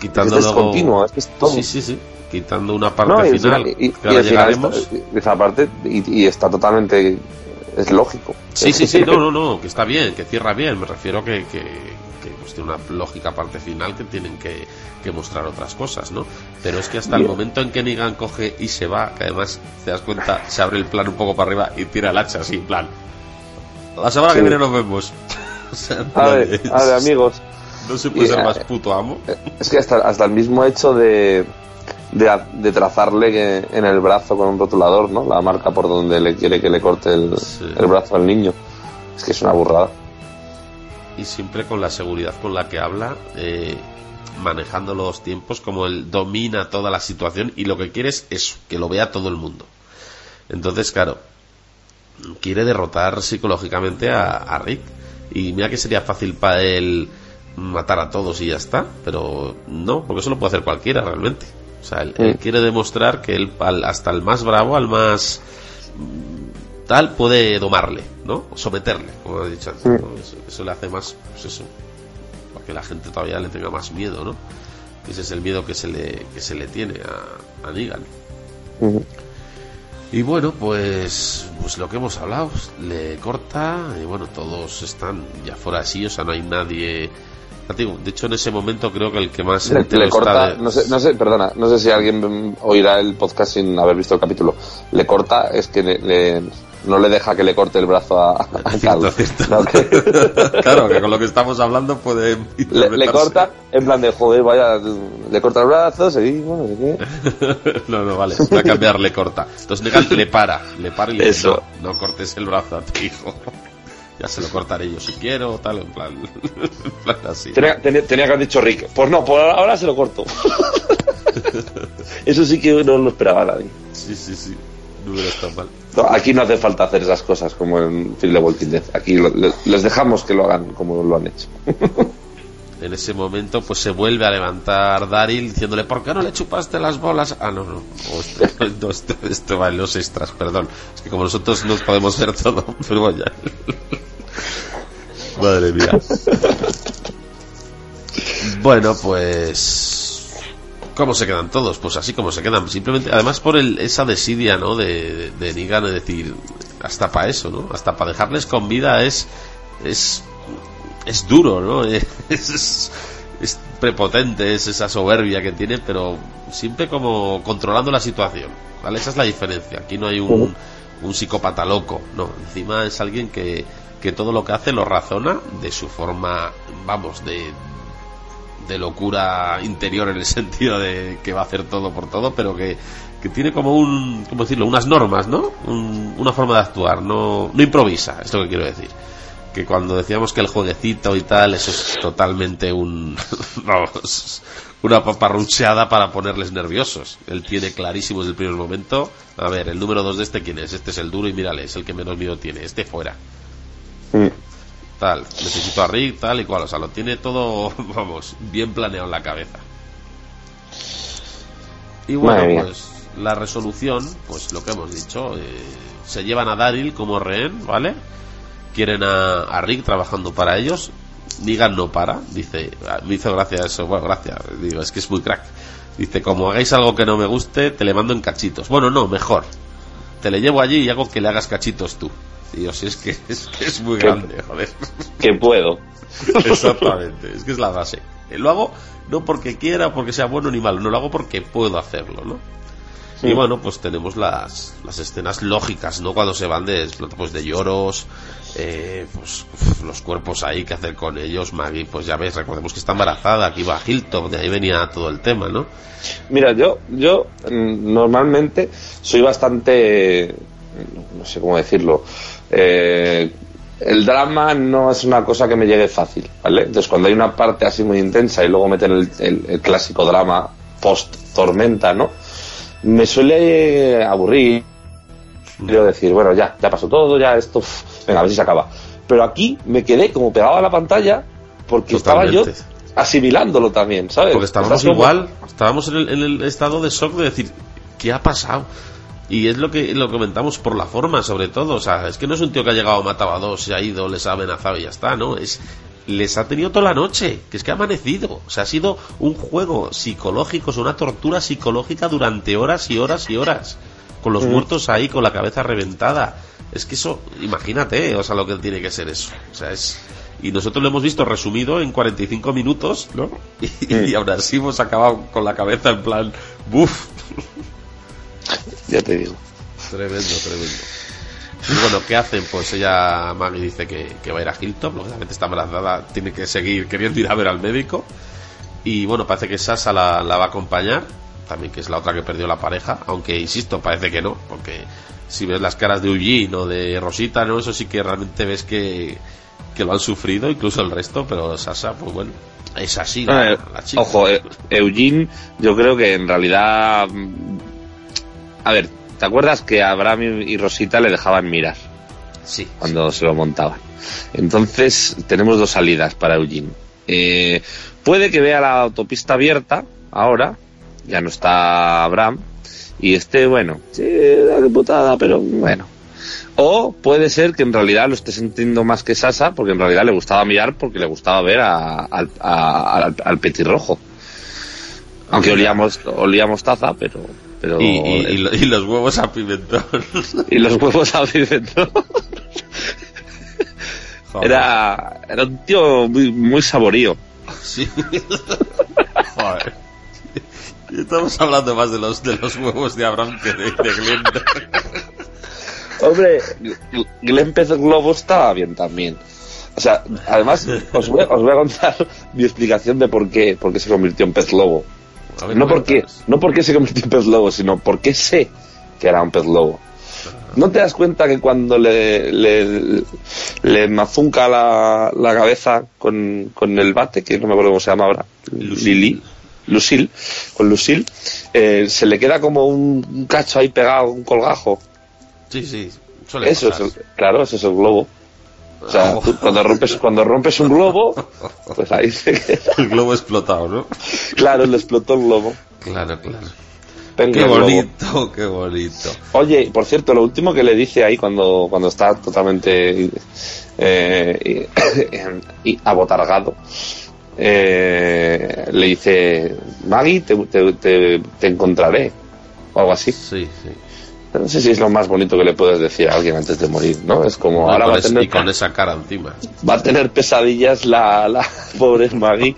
Quitando
Es que es
luego-
continuo, es que es todo.
Sí, sí, sí. Quitando una parte
No, y,
final.
y-
que ahora llegaremos.
y esa parte y está totalmente es lógico.
Sí, sí, sí, no, no, no, que está bien, que cierra bien. Me refiero que, que, que, pues, tiene una lógica parte final que tienen que, que mostrar otras cosas, ¿no? Pero es que hasta el momento en que Negan coge y se va, que además te das cuenta, se abre el plan un poco para arriba y tira el hacha así, en plan. La semana que viene nos vemos. O sea,
A ver, a ver, amigos,
No se puede
Y,
ser
eh,
más puto amo.
es que hasta, hasta el mismo hecho de, de, de trazarle en el brazo con un rotulador, ¿no? La marca por donde le quiere que le corte el,
Sí.
el brazo al niño. Es que es una burrada.
y siempre con la seguridad con la que habla, eh, manejando los tiempos, como él domina toda la situación y lo que quiere es eso, que lo vea todo el mundo. Entonces, claro, quiere derrotar psicológicamente a, a Rick. Y mira que sería fácil para él matar a todos y ya está, pero no, porque eso lo puede hacer cualquiera realmente. O sea, él, él quiere demostrar que él, al- hasta el más bravo, al más tal, puede domarle, ¿no? O someterle, como he dicho antes. ¿no? Eso, eso le hace más, pues eso, para que la gente todavía le tenga más miedo, ¿no? Ese es el miedo que se le, que se le tiene a, a Negan. Y bueno, pues, pues lo que hemos hablado, le corta, y bueno, todos están ya fuera así, o sea, no hay nadie. De hecho, en ese momento creo que el que más
Le, le corta,
de-
no sé, no sé, perdona, no sé si alguien oirá el podcast sin haber visto el capítulo. Le corta, es que le- le- no le deja que le corte el brazo a, a
Cierto,
Carl.
cierto.
No, que-
claro, que con lo que estamos hablando puede.
le, corta en plan de joder, vaya, le corta el brazo, seguimos, no sé qué.
no, no, vale, voy a cambiar, le corta. Entonces le para, le para y le dice, no, no cortes el brazo a tu hijo. Ya se lo cortaré yo si quiero, tal, en plan, en plan así.
Tenía, tenía- tenía que haber dicho Rick, pues no, por ahora se lo corto. Eso sí que no lo esperaba nadie.
Sí, sí, sí, no hubiera estado mal.
No, Aquí no hace falta hacer esas cosas como en Phil de Walking Dead. Aquí lo- le- les dejamos que lo hagan como lo han hecho.
En ese momento, pues se vuelve a levantar Daryl diciéndole, ¿por qué no le chupaste las bolas? Ah, no, no, Oh, esto, no, esto, esto va en los extras, perdón. Es que como nosotros nos podemos ver todo, pero bueno, ya. Madre mía. Bueno, pues. ¿Cómo se quedan todos? Pues así como se quedan. Simplemente, además por el, esa desidia, ¿no? De, de Negan, es decir, hasta para eso, ¿no? Hasta para dejarles con vida es. Es. Es duro, ¿no? Es, es, es prepotente, es esa soberbia que tiene, pero siempre como controlando la situación, ¿vale? Esa es la diferencia. Aquí no hay un, un psicópata loco, no. Encima es alguien que, que todo lo que hace lo razona de su forma, vamos, de, de locura interior en el sentido de que va a hacer todo por todo, pero que, que tiene como un, ¿cómo decirlo? Unas normas, ¿no? Un- una forma de actuar, no, no improvisa, es lo que quiero decir. Que cuando decíamos que el jueguecito y tal, eso es totalmente un, vamos, una paparrucheada para ponerles nerviosos. Él tiene clarísimo desde el primer momento, a ver, el número dos de este quién es, este es el duro y mírale, es el que menos miedo tiene, este fuera.
Mm.
tal, necesito a Rick, tal y cual, o sea, lo tiene todo, vamos, bien planeado en la cabeza. Y bueno, pues la resolución, pues lo que hemos dicho, eh, se llevan a Daryl como rehén, ¿vale? Quieren a, a Rick trabajando para ellos. Negan no para, dice, ah, me hizo gracia eso, bueno, gracias, digo, es que es muy crack. Dice, como hagáis algo que no me guste, te le mando en cachitos. Bueno, no, mejor. Te le llevo allí y hago que le hagas cachitos tú. Dios, si es que es, que es muy grande, joder.
Que puedo.
Exactamente, es que es la base. Lo hago no porque quiera, porque sea bueno ni malo, no lo hago porque puedo hacerlo, ¿no? Y bueno, pues tenemos las, las escenas lógicas, ¿no? Cuando se van de, pues de lloros, eh, pues los cuerpos ahí, que hacer con ellos? Maggie, pues ya ves, recordemos que está embarazada, que iba a Hilton, de ahí venía todo el tema, ¿no?
Mira, yo, yo mm, normalmente soy bastante, no sé cómo decirlo, eh, el drama no es una cosa que me llegue fácil, ¿vale? Entonces cuando hay una parte así muy intensa y luego meten el, el clásico drama post tormenta, ¿no? me suele aburrir. Quiero decir, bueno, ya, ya pasó todo, ya esto, venga, a ver si se acaba. Pero aquí me quedé como pegado a la pantalla porque estaba yo asimilándolo también, ¿sabes?
Porque estábamos igual, estábamos en el, en el, estado de shock de decir, ¿qué ha pasado? Y es lo que lo comentamos por la forma, sobre todo. O sea, es que no es un tío que ha llegado, matado a dos, se ha ido, les ha amenazado y ya está, ¿no? Es les ha tenido toda la noche, que es que ha amanecido. O sea, ha sido un juego psicológico, es una tortura psicológica durante horas y horas y horas. Con los muertos ahí, con la cabeza reventada. Es que eso, imagínate, o sea, lo que tiene que ser eso. O sea, es. Y nosotros lo hemos visto resumido en 45 minutos, ¿no? Y, y ahora sí hemos acabado con la cabeza en plan, ¡buf!
Ya te digo.
Tremendo, tremendo. Y bueno, ¿qué hacen? Pues ella, Maggie, dice que, que va a ir a Hilton, lógicamente está embarazada, tiene que seguir queriendo ir a ver al médico. Y bueno, parece que Sasa la, la va a acompañar, también que es la otra que perdió la pareja, aunque insisto, parece que no, porque si ves las caras de Eugene o de Rosita, ¿no? Eso sí que realmente ves que, que lo han sufrido, incluso el resto, pero Sasa, pues bueno, es así la,
Eh,
la chica.
Ojo, eh, Eugene, yo creo que en realidad. mm, A ver, ¿te acuerdas que Abraham y y Rosita le dejaban mirar
Sí,
cuando se lo montaban? Entonces, tenemos dos salidas para Eugene. Eh, puede que vea la autopista abierta ahora, ya no está Abraham, y esté, bueno, sí, la de putada, pero bueno. O puede ser que en realidad lo esté sintiendo más que Sasa, porque en realidad le gustaba mirar porque le gustaba ver a- al, a- al, al petirrojo. Aunque olíamos, olíamos taza, pero. pero
y, y- y lo- y los huevos a pimentón.
y los huevos a.
Joder.
Era, era un tío muy, muy saborío.
Sí. Joder. Estamos hablando más de los de los huevos de Abraham que de, de Glenn.
Hombre, Glenn Pez Globo estaba bien también. O sea, además, os voy, a- os voy a contar mi explicación de por qué, por qué se convirtió en pez lobo. No porque, no porque se convirtió en pez lobo, sino porque sé que era un pez lobo. ¿No te das cuenta que cuando le, le, le mazunca la, la cabeza con, con el bate, que no me acuerdo cómo se llama ahora. Lili, Lucille, con Lucille, eh, se le queda como un, cacho ahí pegado, un colgajo?
Sí, sí. suele
Eso es el- claro, eso es el globo. O sea, tú cuando rompes, cuando rompes un globo, pues ahí se queda.
El globo explotado, ¿no?
Claro, le explotó el globo.
Claro, claro.
Tengo
Qué bonito, qué bonito.
Oye, por cierto, lo último que le dice ahí cuando, cuando está totalmente eh, y abotargado, eh, le dice, Maggie, te, te, te- te encontraré, o algo así.
Sí, sí.
No sé si es lo más bonito que le puedes decir a alguien antes de morir, ¿no? Es como, ahora va a, tener,
y con esa cara encima.
va a tener pesadillas la, la pobre Maggie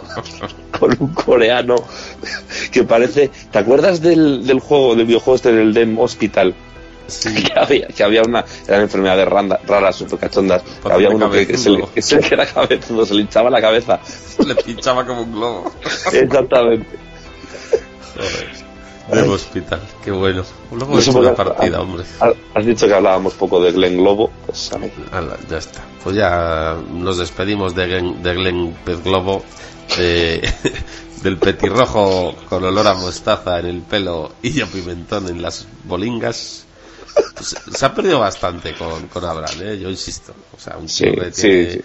con un coreano que parece... ¿Te acuerdas del, del juego, del videojuego este del Dem Hospital? que había, que había una eran enfermedades randa- raras, super cachondas. había uno que, que se le, que se le cabezudo, se le hinchaba la cabeza.
Le pinchaba como un globo.
Exactamente.
Joder. Del hospital, qué bueno. Luego
No
he hecho una partida, hombre.
Has dicho que hablábamos poco de Glen Globo. Pues, a ver.
Ala, ya está. Pues ya nos despedimos de Glen, de Glen Pez Globo, de- del petirrojo con olor a mostaza en el pelo y a pimentón en las bolingas. Se, se ha perdido bastante con, con Abraham, ¿eh? yo insisto. O sea, un
Sí,
que tiene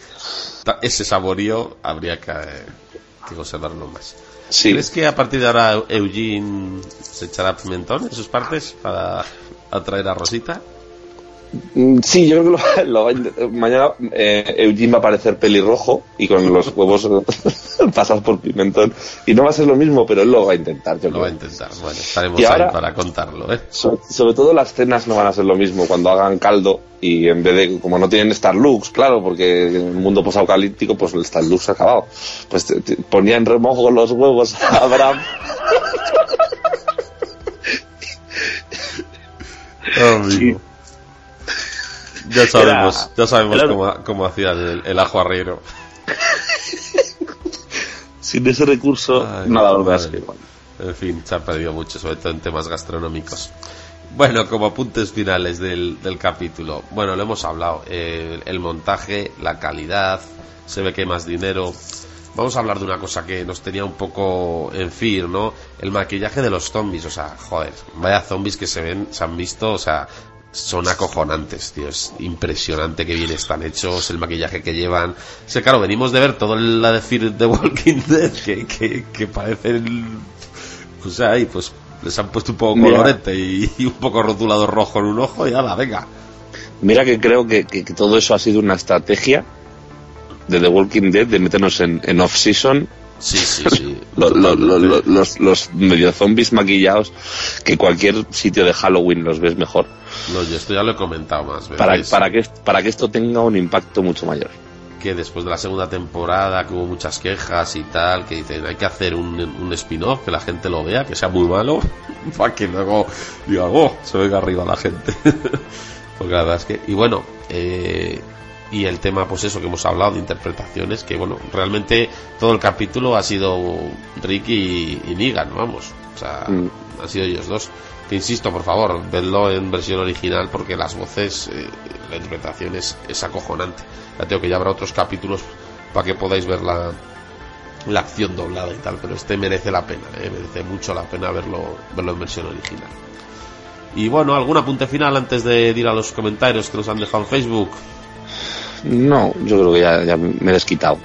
ese saborío habría que, que conservarlo más. ¿Crees que a partir de ahora Eugene se echará pimentón en sus partes para atraer a Rosita?
Mm, Sí, yo creo que lo, lo va a int- mañana eh, Eugene va a aparecer pelirrojo y con los huevos pasados por pimentón. Y no va a ser lo mismo, pero él lo va a intentar. Yo
Lo
creo.
va a intentar. Bueno, estaremos
Y
ahí
ahora-
para contarlo, ¿eh?
So- sobre todo las cenas no van a ser lo mismo cuando hagan caldo y en vez de, como no tienen Starlux, claro, porque en el mundo posapocalíptico pues el Starlux ha acabado. Pues te- te ponía en remojo los huevos a Abraham
Amigo. Ya sabemos,
Era-
ya sabemos
era-
cómo, cómo hacían el, el ajo arriero.
sin ese recurso,
Ay,
nada, que bueno.
En fin, se ha perdido mucho, sobre todo en temas gastronómicos. Bueno, como apuntes finales del, del capítulo. Bueno, lo hemos hablado. eh, el montaje, la calidad, se ve que hay más dinero. Vamos a hablar de una cosa que nos tenía un poco en fear, ¿no? El maquillaje de los zombies. O sea, joder, vaya zombies que se ven, se han visto, o sea, son acojonantes, tío. Es impresionante que bien están hechos, el maquillaje que llevan. O sea, claro, venimos de ver todo la de Fear the Walking Dead, que, que, que parecen o sea, ahí pues les han puesto un poco colorete y, y un poco rotulado rojo en un ojo y ala, venga.
Mira que creo que, que- que todo eso ha sido una estrategia de The Walking Dead de meternos en, en off-season
Sí, sí, sí.
lo- lo- lo- lo-
Totalmente.
los, los medio zombies maquillados que cualquier sitio de Halloween los ves mejor
No, yo esto ya lo he comentado más veces.
para, para, que, para que esto tenga un impacto mucho mayor.
Que después de la segunda temporada, que hubo muchas quejas y tal, que dicen hay que hacer un, un spin-off, que la gente lo vea, que sea muy malo, para que luego diga, oh, se venga arriba la gente. Porque la verdad es que, y bueno, eh, y el tema, pues eso que hemos hablado de interpretaciones, que bueno, realmente todo el capítulo ha sido Rick y, y Negan, vamos. O sea,
Mm.
han sido ellos dos. Insisto, por favor, vedlo en versión original porque las voces, eh, la interpretación es, es acojonante. Ya tengo que ya habrá otros capítulos para que podáis ver la, la acción doblada y tal, pero este merece la pena, eh, merece mucho la pena verlo, verlo en versión original. Y bueno, algún apunte final antes de ir a los comentarios que nos han dejado en Facebook.
No, yo creo que ya, ya me he desquitado.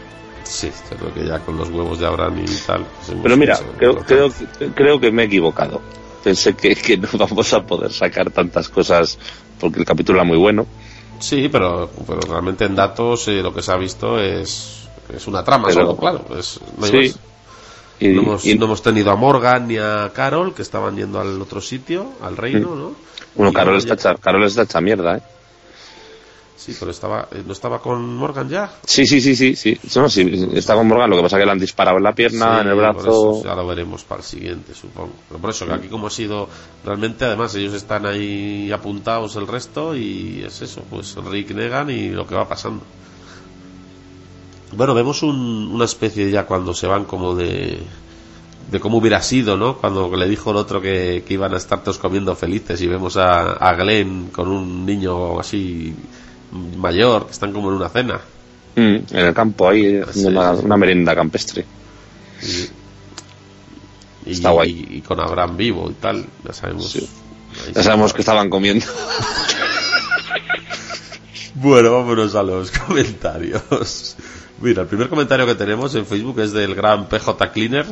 Sí, yo creo que ya con los huevos de Abraham y tal.
Pero mira, creo, creo, creo que me he equivocado. Pensé que, que no vamos a poder sacar tantas cosas porque el capítulo era muy bueno.
Sí, pero, pero realmente en datos eh, lo que se ha visto es, es una trama
Pero-
solo, claro. Es, no
sí. Y,
No hemos,
y-
no hemos tenido a Morgan ni a Carol, que estaban yendo al otro sitio, al reino, ¿no?
bueno,
Y
Carol está,
ya-
hecha, Carol está hecha mierda, ¿eh?
Sí, pero estaba, eh, ¿no estaba con Morgan ya?
Sí, sí, sí, sí, sí. No, sí, está con Morgan, lo que pasa es que le han disparado en la pierna,
Sí,
en el brazo.
ya lo veremos para el siguiente, supongo. Pero por eso, que aquí como ha sido, realmente además ellos están ahí apuntados el resto y es eso, pues Rick Negan y lo que va pasando. Bueno, vemos un- una especie ya cuando se van como de de cómo hubiera sido, ¿no? Cuando le dijo el otro que, que iban a estar todos comiendo felices y vemos a, a Glenn con un niño así mayor que están como en una cena.
Mm, en el campo ahí, haciendo
Sí,
una,
sí.
una merienda campestre.
Y,
Está guay.
y- y con Abraham vivo y tal, ya sabemos.
Sí. Ya sabemos que estaban comiendo.
Bueno, vámonos a los comentarios. Mira, el primer comentario que tenemos en Facebook es del gran PJ Cleaner,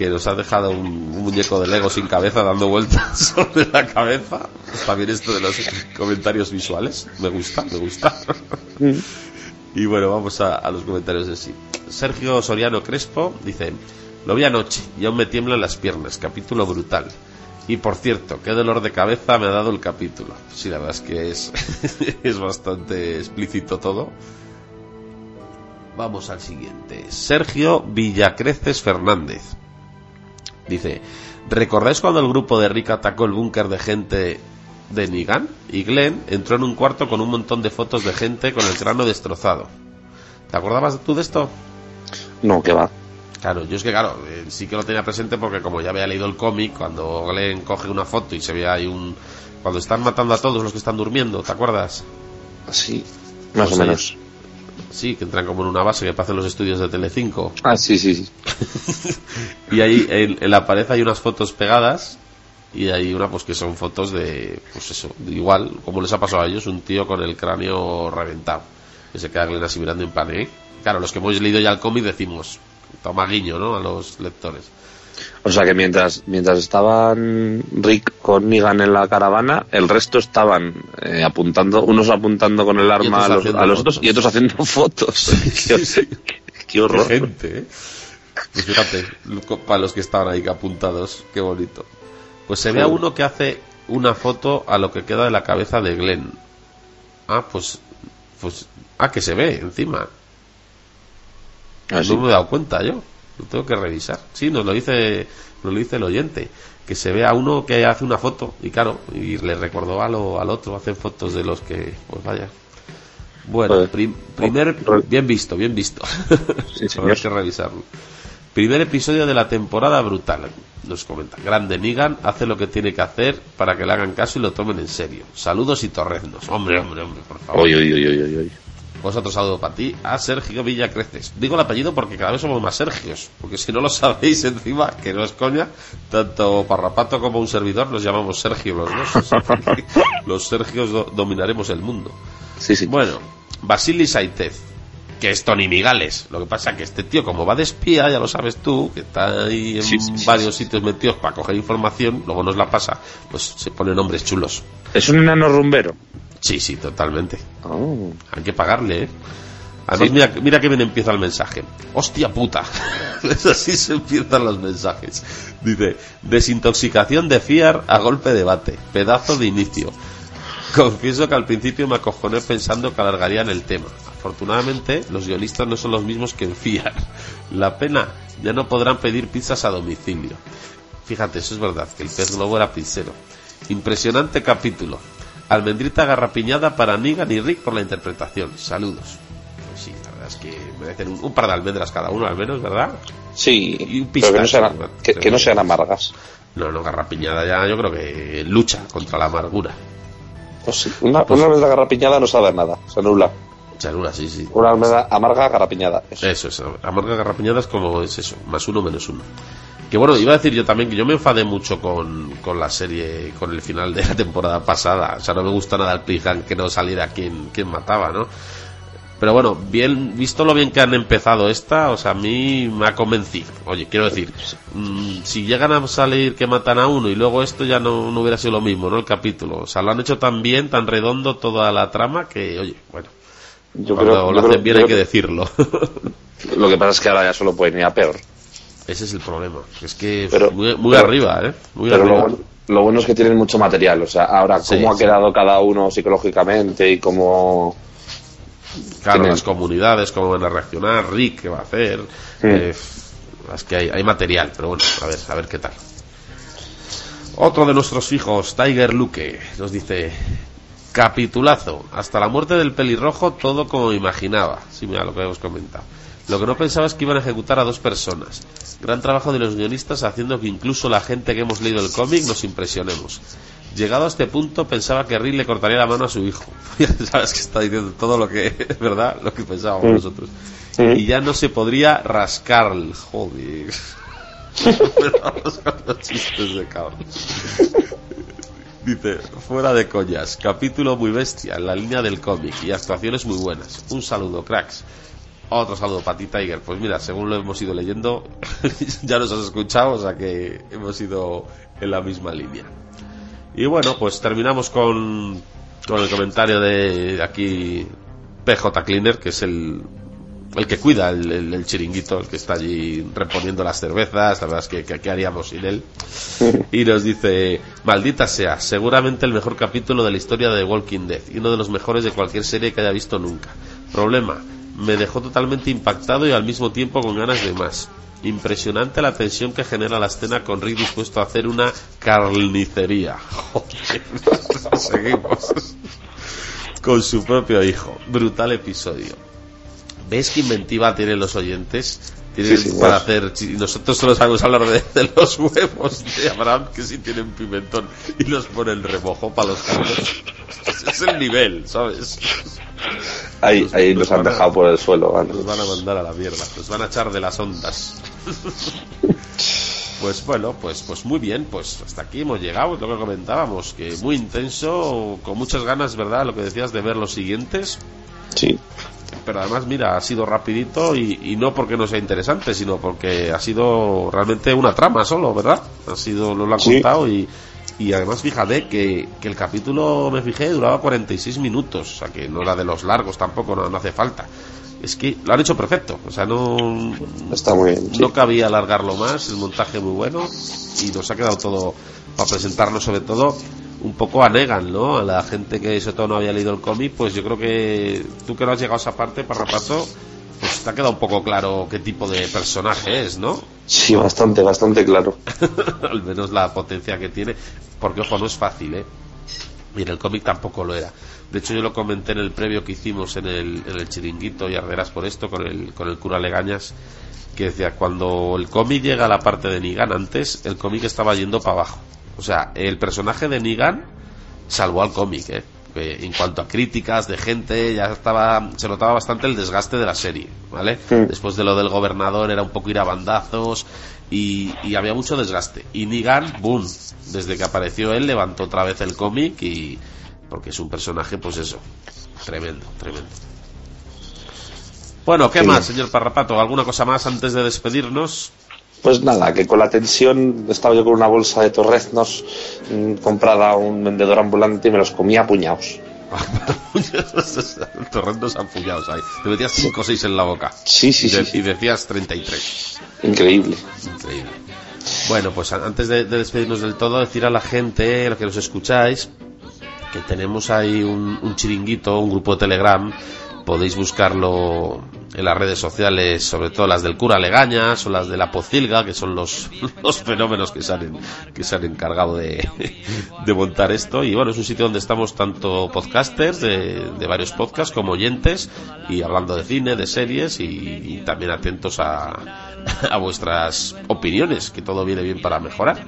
que nos ha dejado un, muñeco de Lego sin cabeza dando vueltas sobre la cabeza. Bien esto de los comentarios visuales. Me gusta, me gusta. Y bueno, vamos a, a los comentarios de sí. Sergio Soriano Crespo dice, lo vi anoche y aún me tiemblan las piernas, capítulo brutal. Y por cierto, qué dolor de cabeza me ha dado el capítulo. Sí, la verdad es que es, es bastante explícito todo. Vamos al siguiente. Sergio Villacreces Fernández. Dice, ¿recordáis cuando el grupo de Rick atacó el búnker de gente de Nigan? Y Glenn entró en un cuarto con un montón de fotos de gente con el cráneo destrozado. ¿Te acordabas tú de esto?
No, que va.
Claro, yo es que claro, eh, sí que lo tenía presente porque como ya había leído el cómic, cuando Glenn coge una foto y se ve ahí un... Cuando están matando a todos los que están durmiendo, ¿te acuerdas?
Sí, más
Pues
o menos.
Sí, que entran como en una base que pasan los estudios de Telecinco.
Ah, sí, sí, sí.
Y ahí en, en la pared hay unas fotos pegadas y hay una pues que son fotos de pues eso igual como les ha pasado a ellos un tío con el cráneo reventado que se queda Glenn así mirando en plan ¿eh? claro los que hemos leído ya el cómic decimos toma guiño no a los lectores
O sea que mientras, mientras estaban Rick con Negan en la caravana, el resto estaban eh, apuntando, unos apuntando con el arma a los, a los otros y otros haciendo fotos. qué, qué- qué horror.
gente ¿eh? pues fíjate para los que estaban ahí apuntados qué bonito pues se ve a uno que hace una foto a lo que queda de la cabeza de Glenn ah pues pues ah que se ve encima
Así.
No me he dado cuenta yo. Lo tengo que revisar. Sí, nos lo dice, nos lo dice el oyente. Que se ve a uno que hace una foto. Y claro, y le recordó a lo- al otro. Hacen fotos de los que. Pues vaya. Bueno, prim- primer. Bien visto, bien visto.
Sí,
Habrá que revisarlo. Primer episodio de la temporada brutal. Nos comenta. Grande Nigan hace lo que tiene que hacer para que le hagan caso y lo tomen en serio. Saludos y torreznos. Hombre, hombre, hombre, por favor.
Oy, oy, oy,
otro saludo para ti, a Sergio Villa Creces. Digo el apellido porque cada vez somos más Sergios, porque si no lo sabéis encima, que no es coña, tanto Parrapato como un servidor nos llamamos Sergio los dos. los Sergios do- dominaremos el mundo.
Sí, sí.
Bueno, Basili Saitez, que es Tony Migales. Lo que pasa que este tío, como va de espía, ya lo sabes tú, que está ahí en
sí,
varios sitios metidos para coger información, luego nos la pasa, pues se pone nombres chulos.
Es un enano rumbero.
Sí, sí, totalmente.
Oh.
Hay que pagarle, ¿eh? Además, mira, mira que bien empieza el mensaje. ¡Hostia puta! Es así se empiezan los mensajes. Dice, desintoxicación de fiar a golpe de bate. Pedazo de inicio. Confieso que al principio me acojoné pensando que alargarían el tema. Afortunadamente, los guionistas no son los mismos que en Fiar. La pena, ya no podrán pedir pizzas a domicilio. Fíjate, eso es verdad, que el pez globo era pizzero. Impresionante capítulo. Almendrita garrapiñada para Negan y Rick por la interpretación. Saludos. Pues sí, la verdad es que merecen un, un par de almendras cada uno al menos, ¿verdad?
Sí,
Y un
pero que no,
pistacho,
sean, que, que no sean amargas.
No, no, garrapiñada ya yo creo que lucha contra la amargura.
Pues sí, una, una almendra garrapiñada no sabe nada, se anula.
Chalura, sí, sí.
Una almendra amarga garrapiñada. Eso.
Eso es, amarga garrapiñada es como es eso, más uno menos uno. Que bueno, iba a decir yo también que yo me enfadé mucho con, con la serie, con el final de la temporada pasada. O sea, no me gusta nada el cliffhanger que no saliera quien, quien mataba, ¿no? Pero bueno, bien, visto lo bien que han empezado esta, o sea, a mí me ha convencido. Oye, quiero decir, mm, si llegan a salir que matan a uno y luego esto ya no, no hubiera sido lo mismo, ¿no? El capítulo. O sea, lo han hecho tan bien, tan redondo toda la trama que, oye, bueno,
Yo
cuando
creo,
lo
yo
hacen
creo-
bien hay que decirlo.
Lo que pasa es que ahora ya solo pueden ir a peor.
Ese es el problema. Es que
Pero-
muy, muy
pero-
arriba, ¿eh? Muy
Pero lo
arriba.
bueno, lo bueno es que tienen mucho material. O sea, ahora
Sí,
cómo ha
sí.
quedado cada uno psicológicamente y cómo...
Claro,
tienen-
las comunidades, cómo van a reaccionar, Rick, qué va a hacer. Eh, es que hay, hay material, pero bueno, a ver, a ver qué tal. Otro de nuestros hijos, Tiger Luke, nos dice: Capitulazo. Hasta la muerte del pelirrojo, todo como imaginaba. Sí, mira lo que hemos comentado. Lo que no pensaba es que iban a ejecutar a dos personas. Gran trabajo de los guionistas haciendo que incluso la gente que hemos leído el cómic nos impresionemos. Llegado a este punto, pensaba que Rick le cortaría la mano a su hijo. Ya sabes que está diciendo todo lo que, ¿verdad? Lo que pensábamos nosotros. Y ya no se podría rascar. Joder. Los chistes de cabrón. Dice, fuera de coñas, capítulo muy bestia, en la línea del cómic y actuaciones muy buenas. Un saludo, cracks. Otro saludo para ti, Tiger. Pues mira, según lo hemos ido leyendo, ya nos has escuchado, o sea que hemos ido en la misma línea. Y bueno, pues terminamos con, con el comentario de aquí PJ Cleaner, que es el, el que cuida el, el- el chiringuito, el que está allí reponiendo las cervezas, la verdad es que, que- ¿qué haríamos sin él? Y nos dice, maldita sea, seguramente el mejor capítulo de la historia de The Walking Dead y uno de los mejores de cualquier serie que haya visto nunca. Problema, me dejó totalmente impactado y al mismo tiempo con ganas de más. Impresionante la tensión que genera la escena con Rick dispuesto a hacer una carnicería. Joder, seguimos. Con su propio hijo. Brutal episodio. ¿Ves qué inventiva tienen los oyentes? Tienen
Sí, sí,
para
bueno.
hacer. Nosotros solo sabemos hablar de, de los huevos de Abraham, que sí tienen pimentón y los ponen remojo para los. Ese es el nivel, ¿sabes?
Ahí,
Nos-
ahí
nos
nos han
a-
dejado por el suelo. vale.
Nos van a mandar a la mierda, nos van a echar de las ondas. Pues bueno, pues, pues muy bien, pues hasta aquí hemos llegado, lo que comentábamos, que muy intenso, con muchas ganas, ¿verdad? Lo que decías de ver los siguientes.
Sí.
Pero además, mira, ha sido rapidito y, no porque no sea interesante, sino porque ha sido realmente una trama solo, ¿verdad? Ha sido, lo han contado y, y además fíjate que, que, el capítulo, me fijé, duraba 46 minutos, o sea que no era de los largos tampoco, no, hace falta. Es que lo han hecho perfecto, o sea, no,
Está muy bien,
no cabía alargarlo más, el montaje muy bueno y nos ha quedado todo para presentarnos sobre todo un poco a Negan, ¿no? A la gente que sobre todo no había leído el cómic, pues yo creo que tú que no has llegado a esa parte, Parrapato, pues te ha quedado un poco claro qué tipo de personaje es, ¿no?
Sí, bastante, bastante claro.
Al menos la potencia que tiene, porque ojo, no es fácil, ¿eh? Mira, el cómic tampoco lo era. De hecho, yo lo comenté en el previo que hicimos en el, en el chiringuito y arderás por esto con el, con el cura Legañas, que decía, cuando el cómic llega a la parte de Nigan antes, el cómic estaba yendo para abajo. O sea, el personaje de Nigan salvó al cómic, ¿eh? en cuanto a críticas de gente ya estaba se notaba bastante el desgaste de la serie vale después de lo del gobernador era un poco ir a bandazos y, había mucho desgaste. Y Nigan boom desde que apareció él levantó otra vez el cómic y porque es un personaje pues eso tremendo tremendo. Bueno qué más señor Parrapato alguna cosa más antes de despedirnos
pues nada, que con la tensión estaba yo con una bolsa de torreznos mm, comprada a un vendedor ambulante y me los comía a puñados.
torreznos puñados ahí. Te metías 5 o 6 en la boca.
Sí, sí, sí,
Y decías 33.
Increíble.
Increíble. Bueno, pues antes de, despedirnos del todo, decir a la gente, a los que nos escucháis, que tenemos ahí un, un chiringuito, un grupo de Telegram podéis buscarlo en las redes sociales, sobre todo las del cura Legañas o las de la Pocilga, que son los, los fenómenos que se han, que se han encargado de, de montar esto. Y bueno, es un sitio donde estamos tanto podcasters de, de varios podcasts como oyentes y hablando de cine, de series y, también atentos a, a vuestras opiniones, que todo viene bien para mejorar.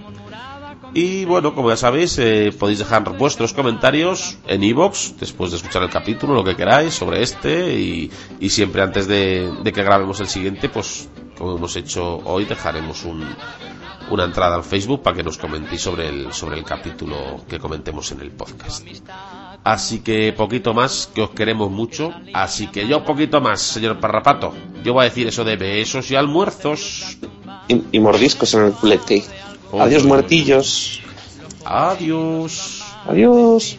Y bueno, como ya sabéis, eh, podéis dejar vuestros comentarios en iVoox después de escuchar el capítulo, lo que queráis sobre este. Y, siempre antes de, que grabemos el siguiente, pues como hemos hecho hoy, dejaremos una entrada al Facebook para que nos comentéis sobre el, sobre el capítulo que comentemos en el podcast. Así que poquito más, que os queremos mucho. Así que yo poquito más, señor Parrapato. Yo voy a decir eso de besos y almuerzos.
Y, mordiscos en el culete. Adiós, muertillos.
Adiós.
Adiós.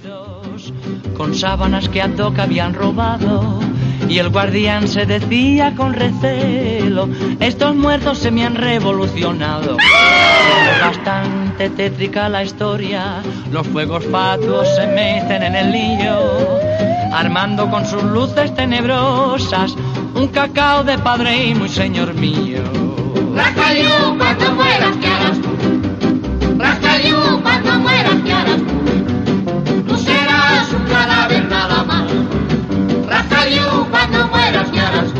Con sábanas que a toca habían robado. Y el guardián se decía con recelo, estos muertos se me han revolucionado. Bastante tétrica la historia, los fuegos fatuos se meten en el lío, armando con sus luces tenebrosas un cacao de padre y muy señor mío.
cuando mueras, ¿qué harás Cuando mueras